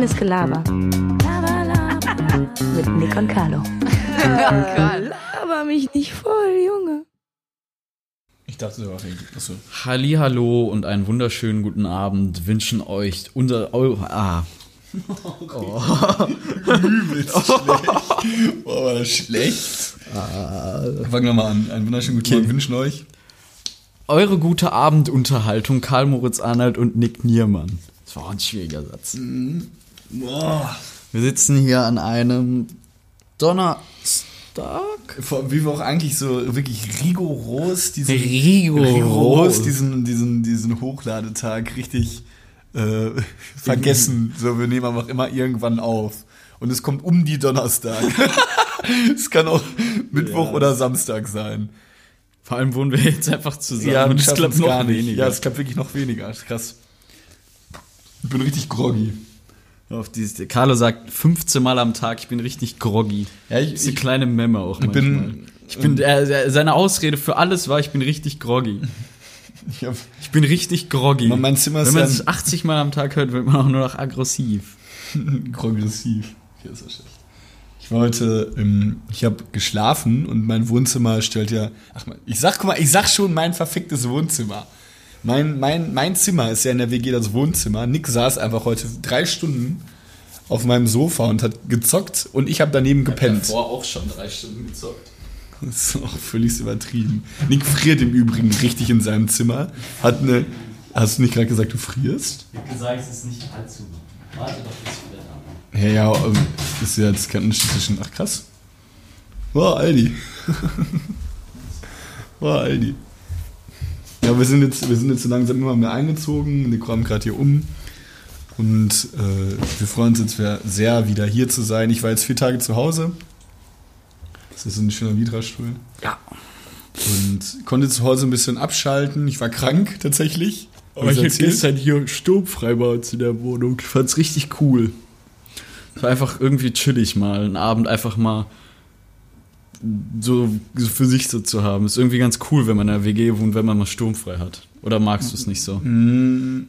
Reines Gelaber. Laber, laber. Mit Nick und Carlo. Laber mich nicht voll, Junge. Ich dachte, du warst Achso. Hallo und einen wunderschönen guten Abend wünschen euch unser eure ah Übelst schlecht. Boah, war das schlecht. Fangen wir mal an. Einen wunderschönen guten Okay. Morgen wünschen euch. eure gute Abendunterhaltung Karl Moritz Arnold und Nick Niermann. Das war ein schwieriger Satz. Boah. Wir sitzen hier an einem Donnerstag. Vor- Wie wir auch eigentlich so wirklich rigoros diesen, Rigoros. diesen, diesen, diesen Hochladetag richtig äh, vergessen. So, wir nehmen einfach immer irgendwann auf. Und es kommt um die Donnerstag. es kann auch Mittwoch Ja. oder Samstag sein. Vor allem wohnen wir jetzt einfach zusammen. und und es klappt noch gar nicht. weniger. Ja, es klappt wirklich noch weniger. Krass. Ich bin richtig groggy. Auf dieses, Carlo sagt 15 Mal am Tag, ich bin richtig groggy. Ja, ich- eine ich- kleine Memme auch manchmal. bin- ich bin, er, er, seine Ausrede für alles war, ich bin richtig groggy. Ich hab, Ich bin richtig groggy. Mein- Zimmer ist Wenn man es 80 Mal am Tag hört, wird man auch nur noch aggressiv. progressiv. Okay, ist ja schlecht. Ich war heute, ähm, ich habe geschlafen und mein Wohnzimmer stellt ja. Ach ich sag, guck mal, ich sag schon mein verficktes Wohnzimmer. Mein, mein, mein Zimmer ist ja in der WG das Wohnzimmer. Nick saß einfach heute drei Stunden auf meinem Sofa und hat gezockt und ich habe daneben gepennt. auch schon drei Stunden gezockt. Das ist auch völlig übertrieben. Nick friert im Übrigen richtig in seinem Zimmer. Hat eine. Hast du nicht gerade gesagt, du frierst? Ich habe gesagt, es ist nicht allzu. Warte doch, bis ich wieder da bin. Ja, ja, ähm, ist ja jetzt kein Unterschied zwischen. Ach krass. Wow, Aldi. wow, Aldi. Ja, wir sind jetzt, wir sind jetzt so langsam immer mehr eingezogen. Wir kommen gerade hier um. Und äh, wir freuen uns jetzt sehr- wieder hier zu sein. Ich war jetzt vier Tage zu Hause. Das ist ein schöner Vitra-Stuhl. Ja. Und konnte zu Hause ein bisschen abschalten. Ich war krank tatsächlich. Aber ich hatte gestern hier sturmfrei bei uns in der Wohnung. Ich fand's richtig cool. Es war einfach irgendwie chillig mal, einen Abend einfach mal so, so für sich so zu haben. Ist irgendwie ganz cool, wenn man in der WG wohnt, wenn man mal sturmfrei hat. Oder magst du es nicht so? Mm,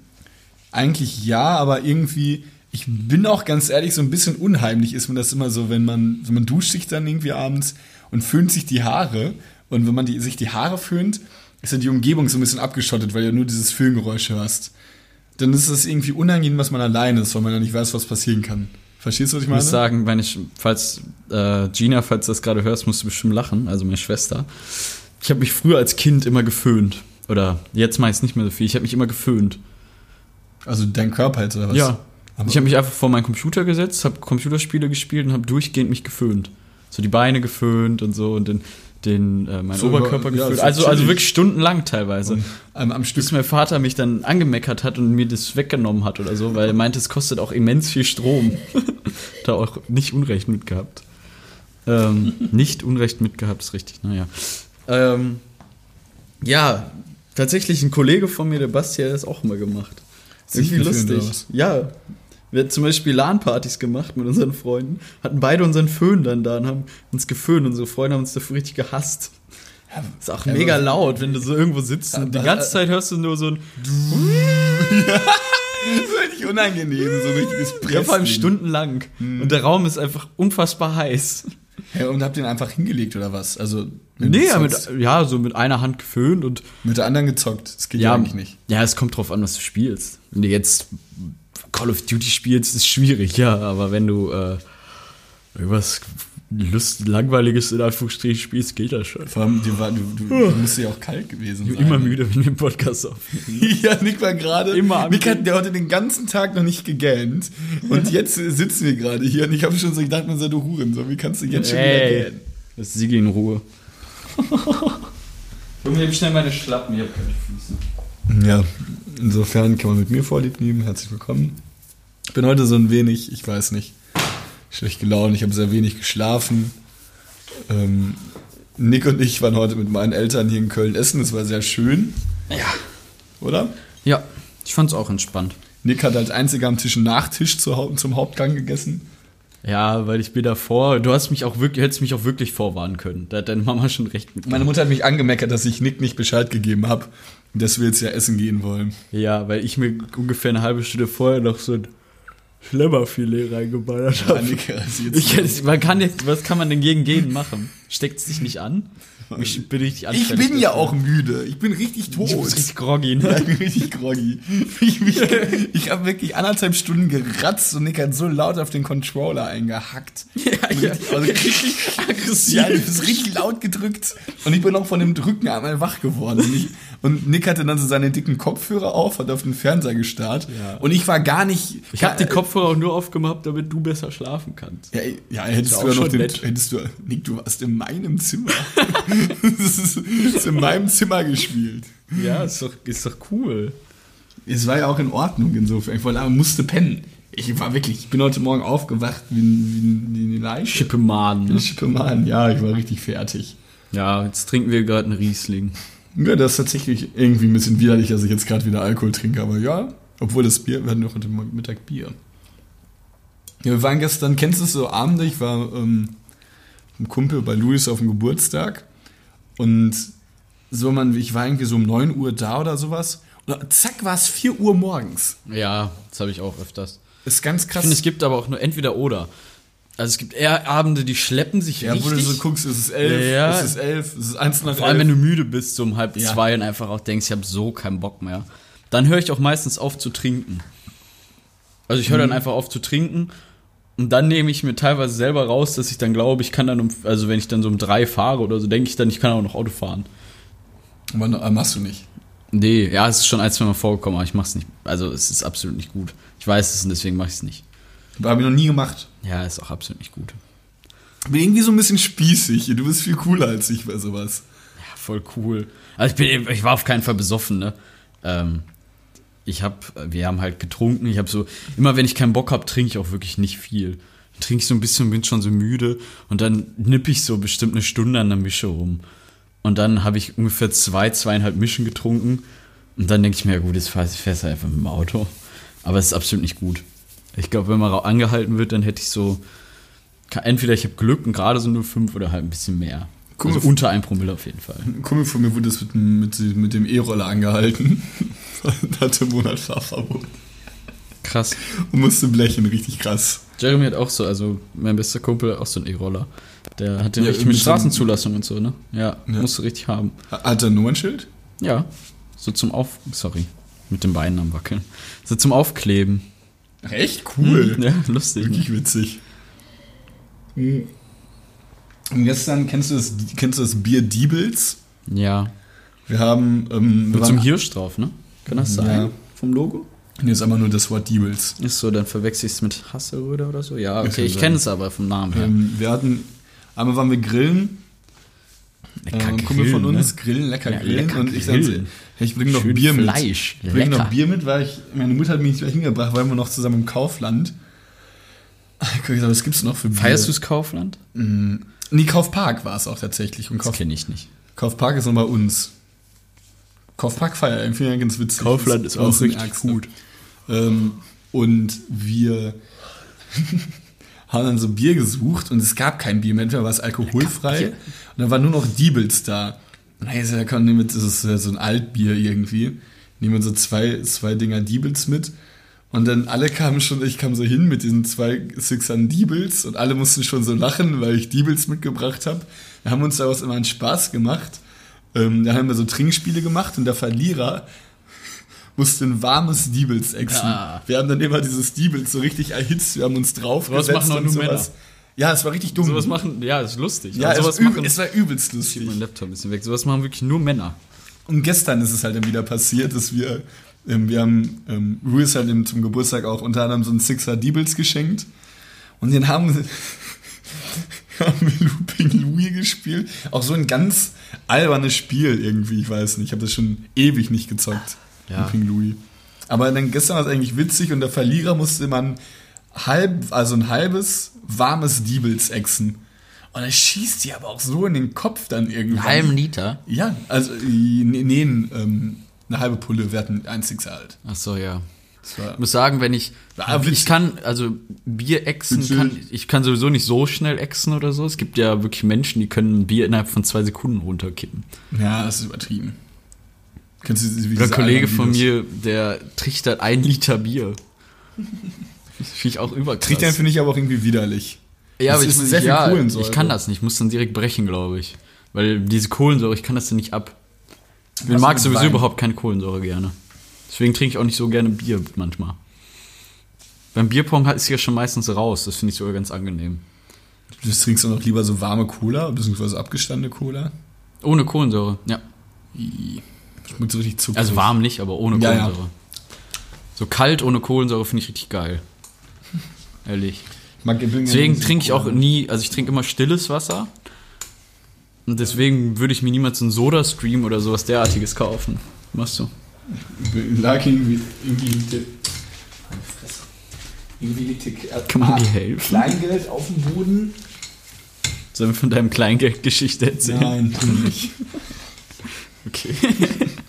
Eigentlich ja, aber irgendwie, ich bin auch ganz ehrlich, so ein bisschen unheimlich ist mir das immer so, wenn man, wenn man duscht sich dann irgendwie abends und föhnt sich die Haare. Und wenn man die, sich die Haare föhnt, ist ja die Umgebung so ein bisschen abgeschottet, weil du nur dieses Föhngeräusch hörst. Dann ist es irgendwie unangenehm, dass man alleine ist, weil man ja nicht weiß, was passieren kann. Verstehst du, was ich Ich meine? muss sagen, wenn ich, falls äh, Gina, falls du das gerade hörst, musst du bestimmt lachen, also meine Schwester. Ich habe mich früher als Kind immer geföhnt. Oder jetzt meist nicht mehr so viel. Ich habe mich immer geföhnt. Also dein Körper jetzt oder was? Ja. Aber- ich habe mich einfach vor meinen Computer gesetzt, habe Computerspiele gespielt und habe durchgehend mich geföhnt. So die Beine geföhnt und so und den, den äh, meinen So, Oberkörper ja, geföhnt. so also, also wirklich stundenlang teilweise. Am, am Stück Bis mein Vater mich dann angemeckert hat und mir das weggenommen hat oder so, weil er meinte, es kostet auch immens viel Strom. da auch nicht Unrecht mitgehabt. Ähm, nicht Unrecht mitgehabt, ist richtig, naja. Ähm, ja, tatsächlich ein Kollege von mir, der Basti, hat das auch immer gemacht. Irgendwie lustig. Ja. Wir hatten zum Beispiel LAN-Partys gemacht mit unseren Freunden, hatten beide unseren Föhn dann da und haben uns geföhnt. Unsere Freunde haben uns dafür richtig gehasst. ist auch Ja, mega aber- laut, wenn du so irgendwo sitzt und die ganze Zeit hörst du nur so ein richtig unangenehm, so ein richtiges Ja, vor allem Pressen. stundenlang. Und der Raum ist einfach unfassbar heiß. Ja, und habt den einfach hingelegt oder was? Also Nee, ja, mit, ja, so mit einer Hand geföhnt und mit der anderen gezockt. Das geht ja, ja, eigentlich nicht. Ja, es kommt drauf an, was du spielst. Wenn du jetzt Call of Duty spielst, ist schwierig, ja, aber wenn du äh, irgendwas Lust, langweiliges in Anführungsstrichen spielst, geht das schon. Vor allem, dir war, du, du, du musst ja auch kalt gewesen Ich sein. bin immer müde, wenn ich den Podcast aufnehme. ja, Nick war gerade. Immer Nick hat der heute den ganzen Tag noch nicht gegähnt. Und jetzt sitzen wir gerade hier und ich habe schon so gedacht, man sei du Huren. wie kannst du jetzt schon wieder gähnen? lass Sigi in Ruhe. Junge, nimm schnell meine Schlappen, ich hab keine Füße. Ja, insofern kann man mit mir Vorlieb nehmen. Herzlich willkommen. Ich bin heute so ein wenig, ich weiß nicht, schlecht gelaunt. Ich habe sehr wenig geschlafen. Ähm, Nick und ich waren heute mit meinen Eltern hier in Köln essen. Das war sehr schön, Ja. oder? Ja, ich fand's auch entspannt. Nick hat als einziger am Tisch einen Nachtisch zum Hauptgang gegessen. Ja, weil ich bin davor, du hast mich auch wirklich, hättest mich auch wirklich vorwarnen können. Da hat deine Mama schon recht mit. Meine Mutter hat mich angemeckert, dass ich Nick nicht Bescheid gegeben habe, dass wir jetzt ja essen gehen wollen. Ja, weil ich mir ungefähr eine halbe Stunde vorher noch so ein Schlemmerfilet reingeballert Ja, also Ich, jetzt- man kann jetzt, was kann man denn gegen Gehen machen? Steckt es dich nicht an? Ich bin richtig ich bin ja auch müde. Ich bin richtig tot. Du bist richtig groggy, Ja, ne? ich bin richtig groggy. Ich, ich, ich habe wirklich anderthalb Stunden geratzt und Nick hat so laut auf den Controller eingehackt. Ja, ja. Also richtig aggressiv. Ja, du bist richtig laut gedrückt. Und ich bin auch von dem Drücken einmal wach geworden. Und, Nick hatte dann so seine dicken Kopfhörer auf, hat auf den Fernseher gestarrt. Ja. Und ich war gar nicht. Ich habe die Kopfhörer auch nur aufgemacht, damit du besser schlafen kannst. Ja, ja hättest du ja noch den, nett. hättest du, Nick, du warst in meinem Zimmer. das ist, ist in meinem Zimmer gespielt. Ja, ist doch, ist doch cool. Es war ja auch in Ordnung insofern. Ich wollte, aber musste pennen. Ich war wirklich, ich bin heute Morgen aufgewacht wie, ein- wie, wie eine Leiche. Schippemann. Ein Schippemann, ja, ich war richtig fertig. Ja, jetzt trinken wir gerade einen Riesling. Ja, das ist tatsächlich irgendwie ein bisschen widerlich, dass ich jetzt gerade wieder Alkohol trinke, aber ja, obwohl das Bier, wir hatten doch heute Mittag Bier. Ja, wir waren gestern, kennst du es so Abende, ich war ähm, mit einem Kumpel bei Luis auf dem Geburtstag und so man, ich war irgendwie so um 9 Uhr da oder sowas und zack war es 4 Uhr morgens. Ja, das habe ich auch öfters. Ist ganz Ich krass. finde, es gibt aber auch nur entweder oder. Also es gibt eher Abende, die schleppen sich ja, wo richtig. du so guckst, es ist 11, Ja. es ist 11, es ist 1 nach Vor allem, wenn 11. du müde bist, so um halb Ja. zwei und einfach auch denkst, ich habe so keinen Bock mehr. Dann höre ich auch meistens auf zu trinken. Also ich höre Mhm. dann einfach auf zu trinken und dann nehme ich mir teilweise selber raus, dass ich dann glaube, ich kann dann um, also wenn ich dann so um drei fahre oder so, denke ich dann, ich kann auch noch Auto fahren. Aber äh, machst du nicht. Nee, ja, es ist schon ein, zwei Mal vorgekommen, aber ich mach's nicht. Also es ist absolut nicht gut. Ich weiß es und deswegen mache ich es nicht. Habe ich noch nie gemacht. Ja, ist auch absolut nicht gut. Ich bin irgendwie so ein bisschen spießig. Du bist viel cooler als ich bei sowas. Ja, voll cool. Also ich, bin, ich war auf keinen Fall besoffen, ne? Ähm, ich hab, wir haben halt getrunken. Ich habe so, immer wenn ich keinen Bock habe, trinke ich auch wirklich nicht viel. Trinke ich so ein bisschen und bin schon so müde. Und dann nipp ich so bestimmt eine Stunde an der Mische rum. Und dann habe ich ungefähr zwei, zweieinhalb Mischen getrunken. Und dann denke ich mir, ja gut, jetzt fährst du einfach mit dem Auto. Aber es ist absolut nicht gut. Ich glaube, wenn man angehalten wird, dann hätte ich so, entweder ich habe Glück und gerade so nur fünf oder halt ein bisschen mehr. Guck Also unter ein Promille auf jeden Fall. Ein Kumpel von mir wurde das mit, dem- mit, mit dem E-Roller angehalten. hatte einen Monat Fahrverbot. Krass. Und musste blechen, richtig krass. Jeremy hat auch so, also mein bester Kumpel auch so einen E-Roller. Der hat den Ja, richtig mit einem- Straßenzulassung und so, ne? Ja, Ja. musst du richtig haben. Hat er ein Nummernschild? Ja, so zum Auf... Sorry, mit den Beinen am Wackeln. So zum Aufkleben. Echt cool. Ja, lustig. Ne? Wirklich witzig. Und gestern, kennst du das, kennst du das Bier Diebels? Ja. Wir haben. Ähm, wir Mit so einem Hirsch drauf, ne? Kann das sein? Ja. Vom Logo? Nee, ist einfach nur das Wort Diebels. Ist so, dann verwechsel ich es mit Hasselröder oder so. Ja, okay, ich kenne es aber vom Namen her. Ähm, wir hatten. Einmal waren wir grillen. Lecker Äh, ein Kumpel von uns ne? grillen, lecker Ja, grillen. lecker und ich grillen. hey, ich bringe noch Schön Bier Fleisch. mit. Ich bringe noch. Bier mit, weil ich, meine Mutter hat mich nicht gleich hingebracht, weil wir noch zusammen im Kaufland. Ich gesagt, was gibt's noch für Bier? Feierst du das Kaufland? Nee, Kaufpark war es auch tatsächlich. Und Das Kauf, kenne ich nicht. Kaufpark ist noch bei uns. Kaufpark feiert, ich finde ja ganz witzig. Kaufland ist auch richtig gut. Ähm, und wir haben dann so Bier gesucht und es gab kein Bier mehr, entweder war es alkoholfrei und dann war nur noch Diebels da. Und dann ist ja, komm, nehmen wir- das ist ja so ein Altbier irgendwie. Nehmen wir so zwei, zwei Dinger Diebels mit. Und dann alle kamen schon, ich kam so hin mit diesen zwei Sixern Diebels und alle mussten schon so lachen, weil ich Diebels mitgebracht habe. Wir haben uns daraus immer einen Spaß gemacht. Ähm, da haben wir so Trinkspiele gemacht und der Verlierer musste ein warmes Diebels exen. Ja. Wir haben dann immer dieses Diebels so richtig erhitzt, wir haben uns draufgesetzt Sowas machen und nur sowas. Ja, es war richtig dumm. Sowas machen, ja, ist lustig. ja, Aber es, üb- machen, es war übelst Ich lustig. schieb meinen Laptop ein bisschen weg. Sowas machen wirklich nur Männer. Und gestern ist es halt dann wieder passiert, dass wir, ähm, wir haben ähm, Ruiz halt eben zum Geburtstag auch unter anderem so einen Sixer Diebels geschenkt. Und den haben, haben wir Looping Louis gespielt. Auch so ein ganz albernes Spiel irgendwie, ich weiß nicht. Ich habe das schon ewig nicht gezockt. Ja. Looping Louis. Aber dann gestern war es eigentlich witzig und der Verlierer musste man halb, also ein halbes warmes Diebels exen. Und er schießt die aber auch so in den Kopf dann irgendwann. Liter? Ja, also äh, nee, nee ähm, eine halbe Pulle, wir hatten ein Sixer halt. Ach so, ja. Ich muss sagen, wenn ich. Ah, ich kann, also Bier exen, kann, ich kann sowieso nicht so schnell exen oder so. Es gibt ja wirklich Menschen, die können ein Bier innerhalb von zwei Sekunden runterkippen. ja, das ist übertrieben. Kennst du wie Ein diese Kollege von mir, der trichtert ein Liter Bier. Finde ich auch überkrass. Trichtern finde ich aber auch irgendwie widerlich. Ja, Das aber ich, sehr viel ja, Kohlensäure. ich kann das nicht. Ich muss dann direkt brechen, glaube ich. Weil diese Kohlensäure, ich kann das dann nicht ab. Ich Was mag sowieso Wein? überhaupt keine Kohlensäure gerne. Deswegen trinke ich auch nicht so gerne Bier manchmal. Beim Bierpong ist ja schon meistens raus. Das finde ich sogar ganz angenehm. Du trinkst dann auch lieber so warme Cola, beziehungsweise abgestandene Cola. Ohne Kohlensäure, ja. Schmeckt so richtig zuckrig. Also warm nicht, aber ohne Ja, ja. Kohlensäure. So kalt ohne Kohlensäure finde ich richtig geil. Ehrlich. Deswegen trinke ich auch nie, also ich trinke immer stilles Wasser. Und deswegen würde ich mir niemals einen Soda-Stream oder sowas derartiges kaufen. Machst du? Lag irgendwie, irgendwie. Irgendwie liegt Kann man dir helfen? Kleingeld auf dem Boden. Sollen wir von deinem Kleingeldgeschichte erzählen? Nein, tu nicht. Okay.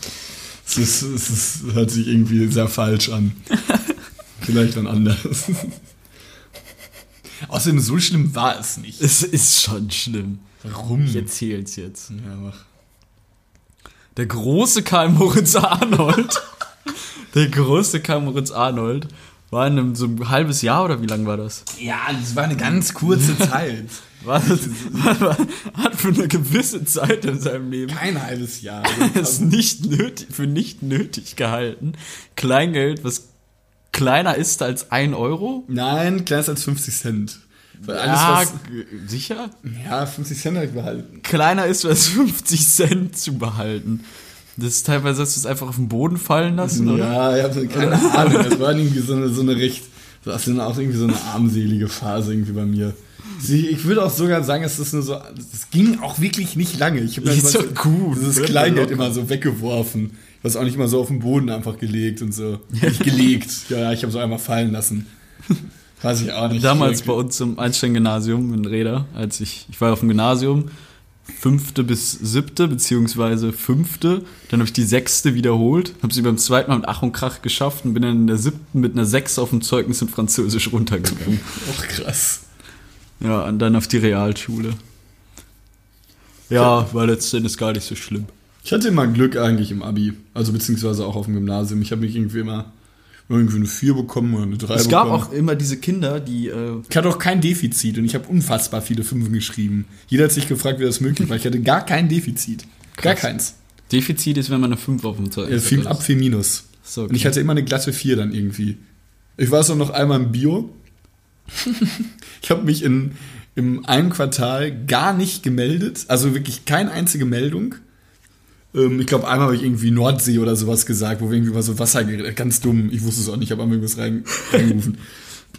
Es, ist, es ist, hört sich irgendwie sehr falsch an. Vielleicht dann anders. Außerdem, so schlimm war es nicht. Es ist schon schlimm. Warum? Ich erzähl's jetzt. Ja, mach. Der große Karl Moritz Arnold. der große Karl Moritz Arnold war in einem so ein halbes Jahr oder wie lang war das? Ja, das war eine ganz kurze Zeit. War das war, hat für eine gewisse Zeit in seinem Leben Kein halbes Jahr. es nicht nötig, für nicht nötig gehalten, Kleingeld, was kleiner ist als ein Euro. Nein, kleiner als 50 Cent. Weil alles, ja, was, sicher? ja, 50 Cent habe ich behalten. Kleiner ist als 50 Cent zu behalten. Das ist teilweise, hast du es einfach auf den Boden fallen lassen, oder? Ja, ich habe keine Ahnung. Das war irgendwie so eine, so eine recht, das ist auch irgendwie so eine armselige Phase irgendwie bei mir. Sie, ich würde auch sogar sagen, es ist nur so, es ging auch wirklich nicht lange. Ich habe gut. dieses Bleib Kleingeld immer so weggeworfen. Was auch nicht mal so auf den Boden einfach gelegt und so. Nicht gelegt. Ja, ja, ich habe so einmal fallen lassen. Weiß ich auch nicht. Damals bei uns im Einstein-Gymnasium in Reda, als ich, ich war auf dem Gymnasium, fünfte bis siebte, beziehungsweise fünfte, dann habe ich die sechste wiederholt, habe sie beim zweiten Mal mit Ach und Krach geschafft und bin dann in der siebten mit einer Sechs auf dem Zeugnis in Französisch runtergegangen. Auch krass. ja, und dann auf die Realschule. Ja, war letztendlich gar nicht so schlimm. Ich hatte immer Glück eigentlich im Abi. Also beziehungsweise auch auf dem Gymnasium. Ich habe mich irgendwie immer irgendwie eine 4 bekommen oder eine 3 Es bekommen. gab auch immer diese Kinder, die äh, Ich hatte auch kein Defizit und ich habe unfassbar viele Fünfen geschrieben. Jeder hat sich gefragt, wie das möglich war. Ich hatte gar kein Defizit. Gar Krass. keins. Defizit ist, wenn man eine 5 auf dem Äh, Zeugnis viel hat. ab, viel minus. So, Und ich hatte immer eine glatte 4 dann irgendwie. Ich war so noch einmal im Bio. ich habe mich in, im einen Quartal gar nicht gemeldet. Also wirklich keine einzige Meldung. Ähm, ich glaube, einmal habe ich irgendwie Nordsee oder sowas gesagt, wo wir irgendwie mal so Wasser geredet Ganz dumm. Ich wusste es auch nicht. Ich habe einmal irgendwas rein, reingerufen.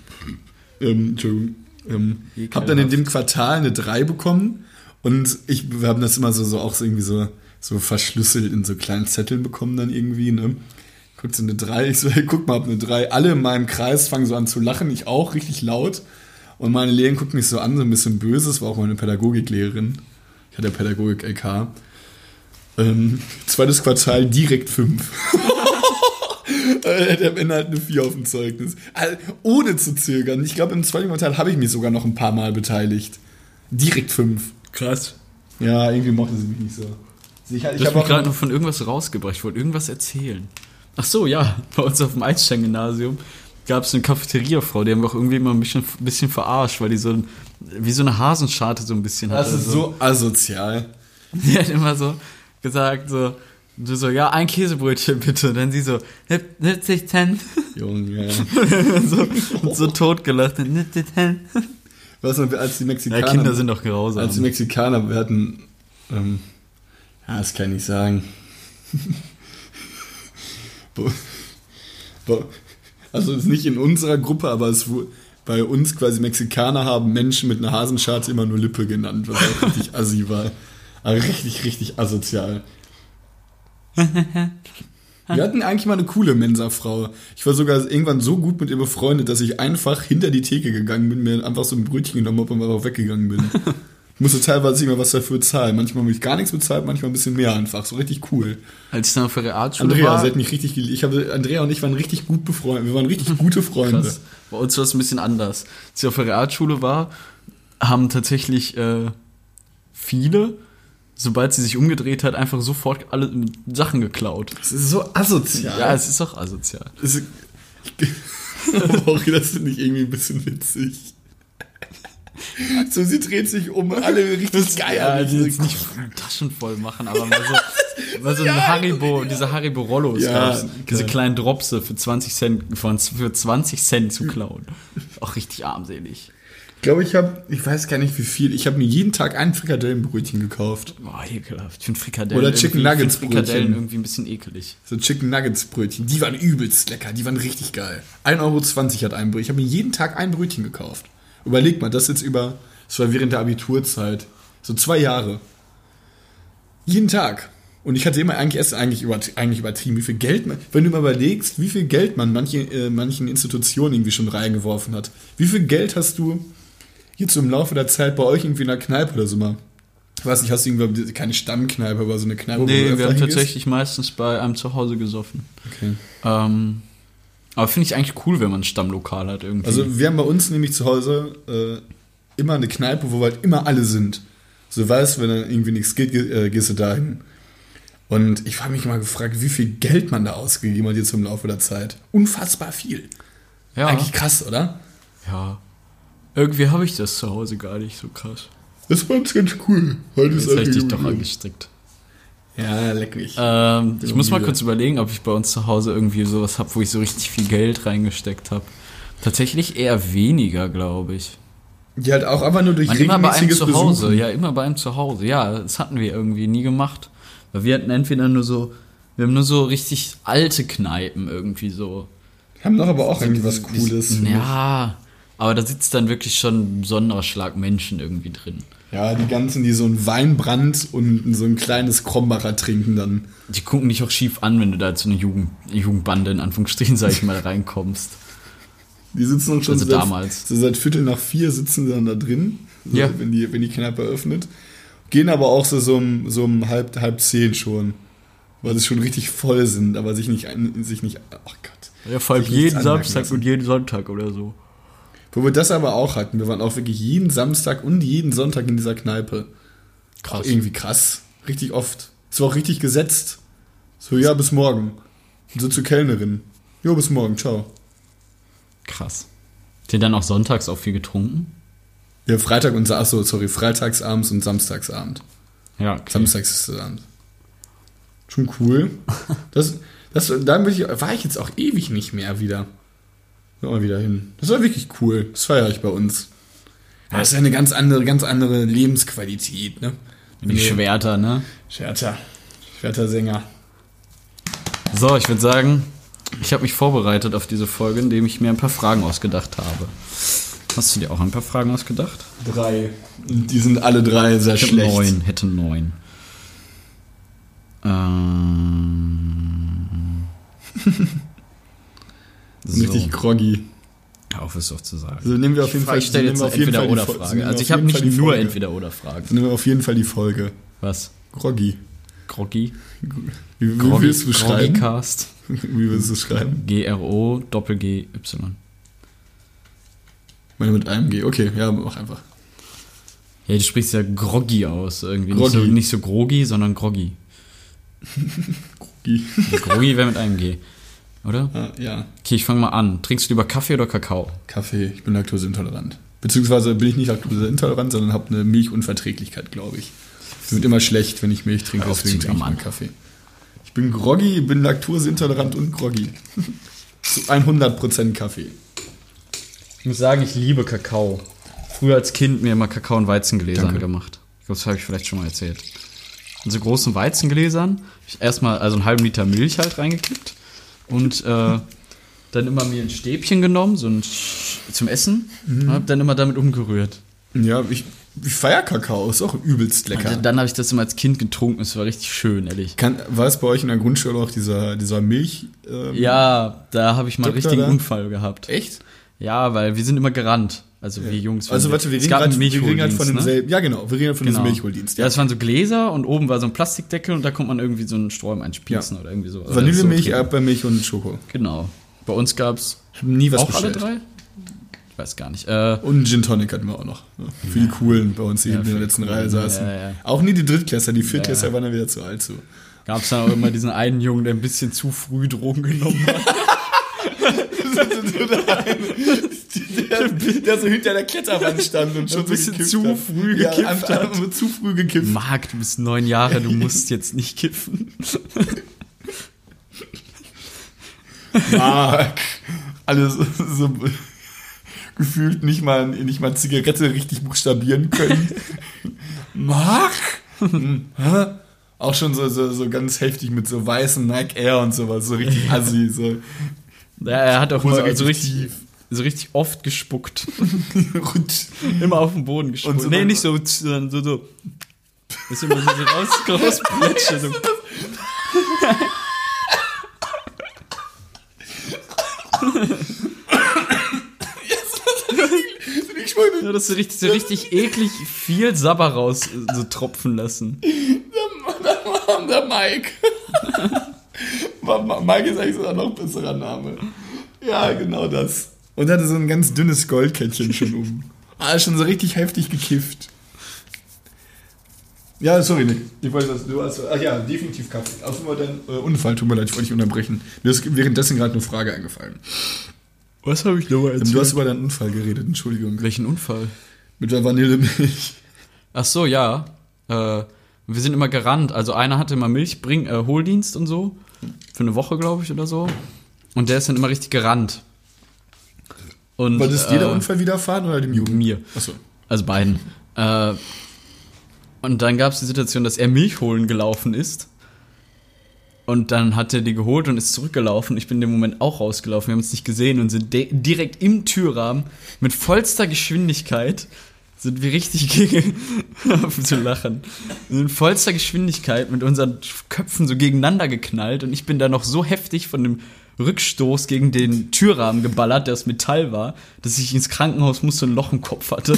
ähm, Entschuldigung. Ähm, habe dann in dem Quartal eine 3 bekommen. Und ich, wir haben das immer so, so auch so irgendwie so, so verschlüsselt in so kleinen Zetteln bekommen dann irgendwie, ne? Guckt so eine 3, ich so, hey, guck mal, hab eine 3. Alle in meinem Kreis fangen so an zu lachen, ich auch, richtig laut. Und meine Lehrerin guckt mich so an, so ein bisschen böse, das war auch meine Pädagogiklehrerin. Ich hatte Pädagogik-LK. Ähm, zweites Quartal direkt 5. Er hätte am Ende halt eine 4 auf dem Zeugnis. Also, ohne zu zögern. Ich glaube, im zweiten Quartal habe ich mich sogar noch ein paar Mal beteiligt. Direkt 5. krass. Ja, irgendwie mochte sie mich nicht so. Ich, ich habe mich gerade noch von irgendwas rausgebracht. Ich wollte irgendwas erzählen. Ach so, ja. Bei uns auf dem Einstein-Gymnasium gab es eine Cafeteriafrau, die haben wir auch irgendwie immer ein bisschen, bisschen verarscht, weil die so ein, wie so eine Hasenscharte so ein bisschen hatte. Das ist so asozial. Die hat immer so gesagt, so, du so, ja, ein Käsebrötchen bitte. Und dann sie so, 70 Cent. Junge. so, und so totgelacht. 70 Cent. Was noch, als die Ja, Mexikaner. Kinder sind doch grausam. Als die Mexikaner, wir hatten. Ähm, ja, das kann ich sagen. Also, es ist nicht in unserer Gruppe, aber es wu- bei uns quasi Mexikaner haben Menschen mit einer Hasenscharte immer nur Lippe genannt, was auch richtig assi war. Aber richtig, richtig asozial. Wir hatten eigentlich mal eine coole Mensa-Frau. Ich war sogar irgendwann so gut mit ihr befreundet, dass ich einfach hinter die Theke gegangen bin, mir einfach so ein Brötchen genommen habe und einfach weggegangen bin. Ich musste teilweise immer was dafür zahlen. Manchmal habe ich gar nichts bezahlt, manchmal ein bisschen mehr einfach. So richtig cool. Als ich dann auf der Realschule Andrea, war, sie hat mich richtig. Ich habe, Andrea und ich waren richtig gut befreundet. Wir waren richtig gute Freunde. Krass. Bei uns war es ein bisschen anders. Als ich auf der Realschule war, haben tatsächlich äh, viele, sobald sie sich umgedreht hat, einfach sofort alle Sachen geklaut. Das ist so asozial. Ja, es ist auch asozial. Es ist- auch das finde ich irgendwie ein bisschen witzig. So, sie dreht sich um, alle richtig geil. Ja, also jetzt nicht Taschen voll machen, aber mal so, mal so ein Haribo, diese Haribo Rollos Ja. Diese kleinen Dropse für 20 Cent, für 20 Cent zu klauen. Auch richtig armselig. Ich glaube, ich habe, ich weiß gar nicht wie viel, ich habe mir jeden Tag ein Frikadellenbrötchen gekauft. Boah, ekelhaft. Ich finde Frikadellen, Oder Chicken Nuggets Frikadellen irgendwie ein bisschen ekelig. So Chicken Nuggets Brötchen, die waren übelst lecker, die waren richtig geil. 1,20 Euro hat ein Brötchen. Ich habe mir jeden Tag ein Brötchen gekauft. Überleg mal, das jetzt über, das war während der Abiturzeit. So zwei Jahre. Jeden Tag. Und ich hatte immer eigentlich erst eigentlich, über, eigentlich übertrieben, wie viel Geld man, wenn du mal überlegst, wie viel Geld man manche, äh, manchen Institutionen irgendwie schon reingeworfen hat. Wie viel Geld hast du jetzt so im Laufe der Zeit bei euch irgendwie in der Kneipe oder so mal? Ich weiß nicht, hast du irgendwie keine Stammkneipe, aber so eine Kneipe, Nee, wir haben tatsächlich meistens bei einem zu Hause gesoffen. Okay. Ähm, aber finde ich eigentlich cool, wenn man ein Stammlokal hat irgendwie. Also wir haben bei uns nämlich zu Hause äh, immer eine Kneipe, wo halt immer alle sind. So weißt, wenn dann irgendwie nichts geht, ge- äh, gehst du dahin. Und ich habe mich mal gefragt, wie viel Geld man da ausgegeben hat jetzt im Laufe der Zeit. Unfassbar viel. ja, Eigentlich krass, oder? ja. Irgendwie habe ich das zu Hause gar nicht so krass. Das war uns ganz cool. Heute Jetzt ist habe ich dich doch angestrickt. Ja, leck mich. Ähm, ich muss mal kurz überlegen, ob ich bei uns zu Hause irgendwie sowas habe, wo ich so richtig viel Geld reingesteckt habe. Tatsächlich eher weniger, glaube ich. Die halt auch einfach nur durch Man immer bei einem zu Hause, ja, immer bei einem zu Hause. Ja, das hatten wir irgendwie nie gemacht. Weil wir hatten entweder nur so, wir haben nur so richtig alte Kneipen irgendwie so. Haben doch aber auch irgendwie was Cooles. Ja, aber da sitzt dann wirklich schon ein besonderer Schlag Menschen irgendwie drin. Ja, die ganzen, die so ein Weinbrand und so ein kleines Krombacher trinken dann. Die gucken dich auch schief an, wenn du da zu einer Jugend, Jugendbande in Anführungsstrichen, sag ich mal, reinkommst. Die sitzen dann schon Also seit, damals. So seit Viertel nach vier sitzen sie dann da drin, so, Ja. wenn, die, wenn die Kneipe öffnet. Gehen aber auch so, so um, so um halb, halb zehn schon. Weil sie schon richtig voll sind, aber sich nicht, sich nicht, ach Gott. Ja, vor allem jeden Samstag lassen. und jeden Sonntag oder so. Wo wir das aber auch hatten, wir waren auch wirklich jeden Samstag und jeden Sonntag in dieser Kneipe. Krass. Auch irgendwie krass. Richtig oft. Es war auch richtig gesetzt. So, ja, bis morgen. Und so zur Kellnerin. Jo, bis morgen, ciao. Krass. Habt ihr dann auch sonntags auch viel getrunken? Ja, Freitag und, Sa- ach so, sorry, freitagsabends und samstagsabend. Ja, okay. Samstags ist es Abend. Schon cool. Das, das, da ich, war ich jetzt auch ewig nicht mehr wieder. Mal wieder hin. Das war wirklich cool. Das feiere ich bei uns. Das ist ja eine ganz andere, ganz andere Lebensqualität, ne? Die Schwerter, ne? Schwerter. Schwerter Sänger. So, ich würde sagen, ich habe mich vorbereitet auf diese Folge, indem ich mir ein paar Fragen ausgedacht habe. Hast du dir auch ein paar Fragen ausgedacht? Drei. Die sind alle drei sehr hätte schlecht. neun, hätte neun. Ähm. so. Richtig groggy. Auf, es doch zu sagen. Also nehmen wir auf jeden Fall, ich stelle jetzt auf jeden Fall Entweder-Oder-Frage. nehmen wir Also ich habe nicht nur Folge. Entweder-Oder-Fragen. Nehmen wir auf jeden Fall die Folge. Was? Groggy. Groggy? Wie, wie Groggy willst du schreiben? Groggycast. Wie willst du schreiben? G-R-O, Doppel-G-Y. Meine mit einem G. Okay, ja, mach einfach. Ja, du sprichst ja Groggy aus irgendwie. Nicht so, Groggy. nicht so Groggy, sondern Groggy. G. Groggy wäre mit einem G. Oder? Ja, Okay, ich fange mal an. Trinkst du lieber Kaffee oder Kakao? Kaffee. Ich bin laktoseintolerant. Beziehungsweise bin ich nicht laktoseintolerant, sondern habe eine Milchunverträglichkeit, glaube ich. Mir wird immer schlecht, wenn ich Milch trinke, deswegen trinke ich meinen Kaffee. Ich bin groggy, bin laktoseintolerant und groggy. Zu 100% Kaffee. Ich muss sagen, ich liebe Kakao. Früher als Kind mir immer Kakao in Weizengläsern Danke. gemacht. Ich glaube, das habe ich vielleicht schon mal erzählt. In so großen Weizengläsern habe ich erstmal also einen halben Liter Milch halt reingekippt und äh, dann immer mir ein Stäbchen genommen, so ein Sch- zum Essen, und habe dann immer damit umgerührt. Ja, ich, ich feier Kakao, ist auch übelst lecker. Und dann habe ich das immer als Kind getrunken, es war richtig schön, ehrlich. Kann, war es bei euch in der Grundschule auch dieser, dieser Milch? ähm, Ja, da habe ich mal einen richtigen da? Unfall gehabt. Echt? Ja, weil wir sind immer gerannt. Also wir Jungs. Also warte, wir reden gerade wir reden grad von ne? demselben. Ja, genau, wir reden grad von Genau. diesem Milchholdienst. Ja, es waren so Gläser und oben war so ein Plastikdeckel und da konnte man irgendwie so einen Strom einspießen oder irgendwie so. oder Vanillemilch, so. Erdbeermilch und Schoko. Genau. Bei uns gab es Ich habe nie was auch alle bestellt. drei? Ich weiß gar nicht. Äh, Und einen Gin Tonic hatten wir auch noch. Ja, für die Coolen bei uns, die Ja, in der letzten Reihe saßen. ja, ja. Auch nie die Drittklässler, die Viertklässler Ja. waren dann wieder zu alt zu. gab es dann auch immer diesen einen Jungen, der ein bisschen zu früh Drogen genommen hat. der, der so hinter der Kletterwand stand und schon Ein bisschen gekifft zu hat. früh ja, gekifft einfach, hat. zu früh gekifft. Marc, du bist neun Jahre, du musst jetzt nicht kiffen. Mark. Alles so gefühlt nicht mal, nicht mal Zigarette richtig buchstabieren können. Mark? Hm, hä? Auch schon so, so, so ganz heftig mit so weißen Nike Air und sowas, so richtig assi. So. Ja, er hat auch Hose mal so richtig richtig, so richtig oft gespuckt. Immer auf den Boden gespuckt. Und so nee, nicht so, sondern so, so. Das ist immer so raus, rausplätsche. So. Ja, das so richtig, so richtig eklig viel Sabber raus so tropfen lassen. der, der Mike. Mike ist eigentlich sogar noch ein besserer Name. Ja, genau das. Und hatte so ein ganz dünnes Goldkettchen schon um. Ah, schon so richtig heftig gekifft. Ja, sorry, Nick. Ich wollte das. Du hast. Ach ja, definitiv Kaffee. Auf Fall dein äh, Unfall, tut mir leid, ich wollte dich unterbrechen. Mir ist währenddessen gerade eine Frage eingefallen. Was habe ich nochmal Du hast über deinen Unfall geredet, Entschuldigung. Welchen Unfall? Mit der Vanillemilch. Ach so, ja. Äh, wir sind immer gerannt. Also einer hatte immer Milchbring, äh, Hohldienst und so. Für eine Woche, glaube ich, oder so. Und der ist dann immer richtig gerannt. Und, War das dir der äh, Unfall widerfahren oder dem Jugend? Mir. Achso. Also beiden. Äh, und dann gab es die Situation, dass er Milch holen gelaufen ist. Und dann hat er die geholt und ist zurückgelaufen. Ich bin in dem Moment auch rausgelaufen. Wir haben uns nicht gesehen und sind direkt im Türrahmen mit vollster Geschwindigkeit sind wir richtig gegen zu lachen. Wir sind in vollster Geschwindigkeit mit unseren Köpfen so gegeneinander geknallt und ich bin da noch so heftig von dem Rückstoß gegen den Türrahmen geballert, der aus Metall war, dass ich ins Krankenhaus musste und ein Loch im Kopf hatte.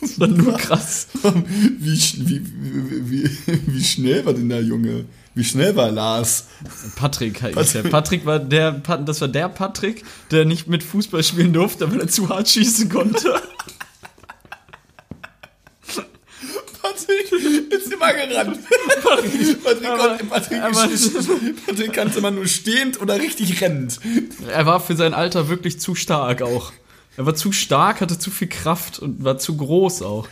Das war nur krass. Wie, wie, wie, wie, schnell war denn der Junge? Wie schnell war Lars? Patrick heißt der. Patrick war der, das war der Patrick, der nicht mit Fußball spielen durfte, weil er zu hart schießen konnte. Patrick ist immer gerannt. Patrick, Patrick, Aber- Patrick, aber- Patrick kannte man nur stehend oder richtig rennend. Er war für sein Alter wirklich zu stark auch. Er war zu stark, hatte zu viel Kraft und war zu groß auch.